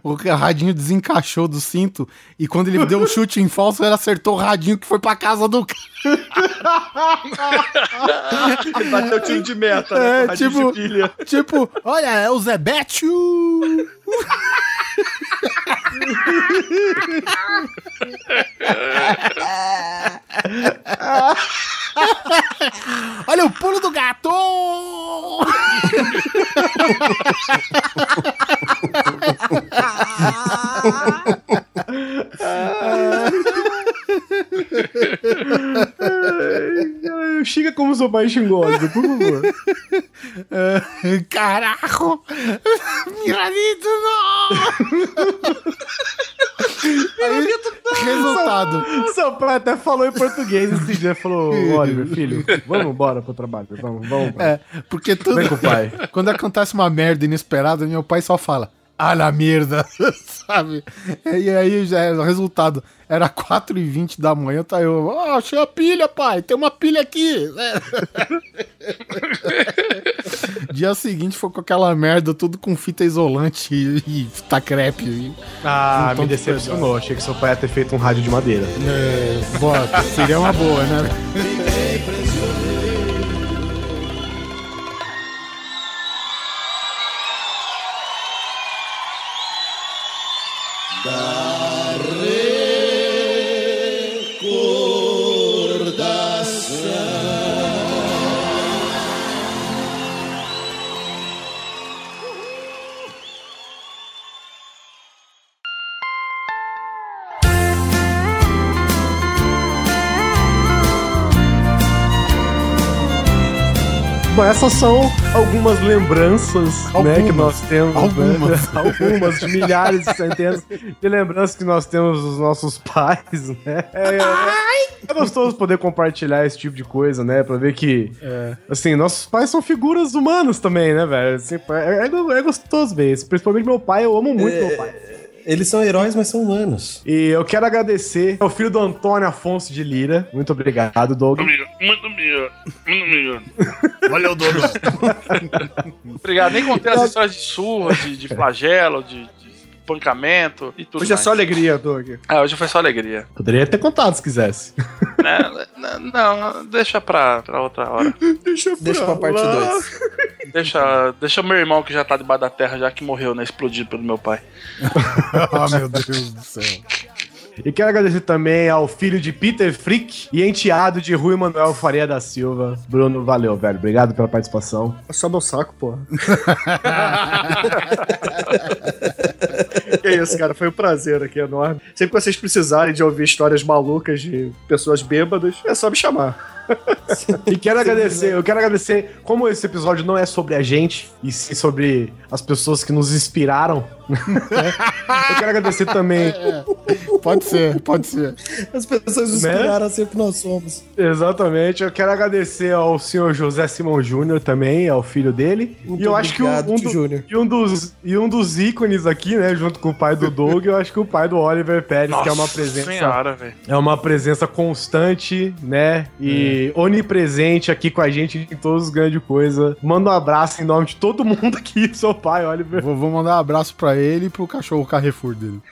o radinho desencaixou do cinto. E quando ele deu o chute em falso, ele acertou o radinho que foi pra casa do cara. Ele bateu tiro de meta, É, né? radinho tipo-. Tipo, olha, é o Zebetio. Olha o pulo do gato! Xinga como seu pai xingou, Oliver, por favor. Carajo! Miradito, não! Resultado. Seu pai até falou em português esse dia. Falou, Oliver, filho, vamos embora pro trabalho. Vamos, vamos. É, porque tudo. Vem com o pai. Quando acontece uma merda inesperada, meu pai só fala. Ah, la merda, sabe? E aí já é o resultado. Era 4h20 da manhã, tá eu. Ah, achei a pilha, pai. Tem uma pilha aqui. Dia seguinte foi com aquela merda, tudo com fita isolante e, e fita crepe. E, Ah, me decepcionou. Achei que seu pai ia ter feito um rádio de madeira. é, bota, seria uma boa, né? Essas são algumas lembranças né, que Algumas. nós temos. né? Algumas. algumas, de milhares de centenas de lembranças que nós temos dos nossos pais, né? É, é, é gostoso poder compartilhar esse tipo de coisa, né? Pra ver que, assim, nossos pais são figuras humanas também, né, velho? Assim, é, é- é gostoso ver isso. Principalmente meu pai, eu amo muito meu pai. Eles são heróis, mas são humanos. E eu quero agradecer ao filho do Antônio Afonso de Lira. Muito obrigado, Doug. Muito amigo, muito amigo. Valeu, Dono. Obrigado. Nem contei as histórias de surra, de, de flagelo, de, de pancamento e tudo Hoje é mais. só alegria, Doug. Ah, hoje foi só alegria. Poderia ter contado se quisesse. Né? Não, não, deixa pra, pra outra hora. Deixa, Deixa pra parte 2. Deixa, deixa meu irmão que já tá debaixo da terra, já que morreu, né? Explodido pelo meu pai. Ah, meu Deus do céu. E quero agradecer também ao filho de Peter Frick e enteado de Rui Manuel Faria da Silva. Bruno, valeu, velho. Obrigado pela participação. É só meu saco, porra. que isso, cara. Foi um prazer aqui enorme. Sempre que vocês precisarem de ouvir histórias malucas de pessoas bêbadas, é só me chamar. E quero agradecer, eu quero agradecer, como esse episódio não é sobre a gente, e sim sobre as pessoas que nos inspiraram. né? eu quero agradecer também, Pode ser, pode ser. As pessoas inspiraram a ser o que nós somos. exatamente, eu quero agradecer ao senhor José Simão Júnior também, ao filho dele. Muito e eu acho que um, um do- e um dos e um dos ícones aqui, né, junto com o pai do Doug, eu acho que o pai do Oliver Pérez, que é uma presença senhora. É uma presença constante, né? E onipresente aqui com a gente em todos os grandes coisas. Manda um abraço em nome de todo mundo aqui, seu pai, Oliver. Vou, vou mandar um abraço pra ele e pro cachorro Carrefour dele.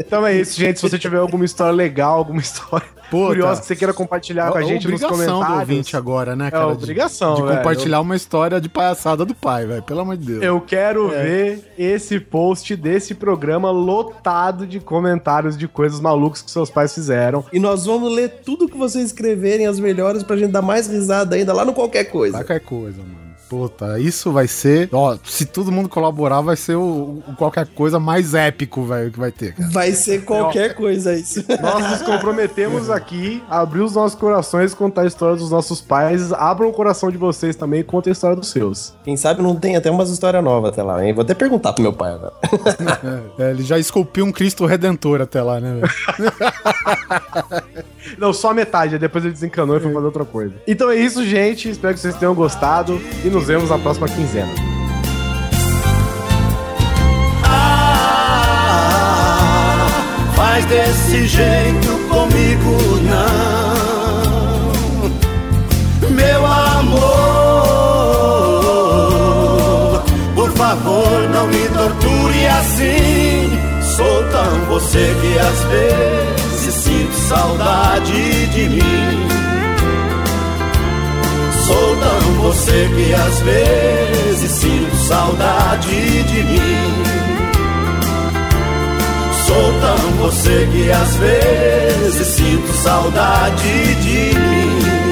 Então é isso, gente. Se você tiver alguma história legal, alguma história Tá. que você queira compartilhar com a É gente nos obrigação do comentários. ouvinte agora, né, É cara? de- obrigação, De, velho. compartilhar uma história de palhaçada do pai, velho. Pelo amor de Deus. Eu quero ver esse post desse programa lotado de comentários de coisas malucas que seus pais fizeram. E nós vamos ler tudo que vocês escreverem, as melhores, pra gente dar mais risada ainda lá no qualquer coisa. Qualquer coisa, mano. Puta, isso vai ser. Ó, se todo mundo colaborar, vai ser o, o qualquer coisa mais épico, velho, que vai ter, cara. Vai ser qualquer coisa isso. Nós nos comprometemos aqui a abrir os nossos corações contar a história dos nossos pais. Abram o coração de vocês também e contem a história dos seus. Quem sabe não tem até umas histórias novas até lá, hein? Vou até perguntar pro meu pai agora. É, ele já esculpiu um Cristo Redentor até lá, né, velho? Não, só a metade, aí depois ele desencanou e foi fazer outra coisa. Então é isso, gente. Espero que vocês tenham gostado e nos vemos na próxima quinzena. Faz desse jeito comigo não. Meu amor Por favor não me torture assim. Sou tão você que às vezes sinto saudade de mim Sou tão você que às vezes sinto saudade de mim. Sou tão você que às vezes sinto saudade de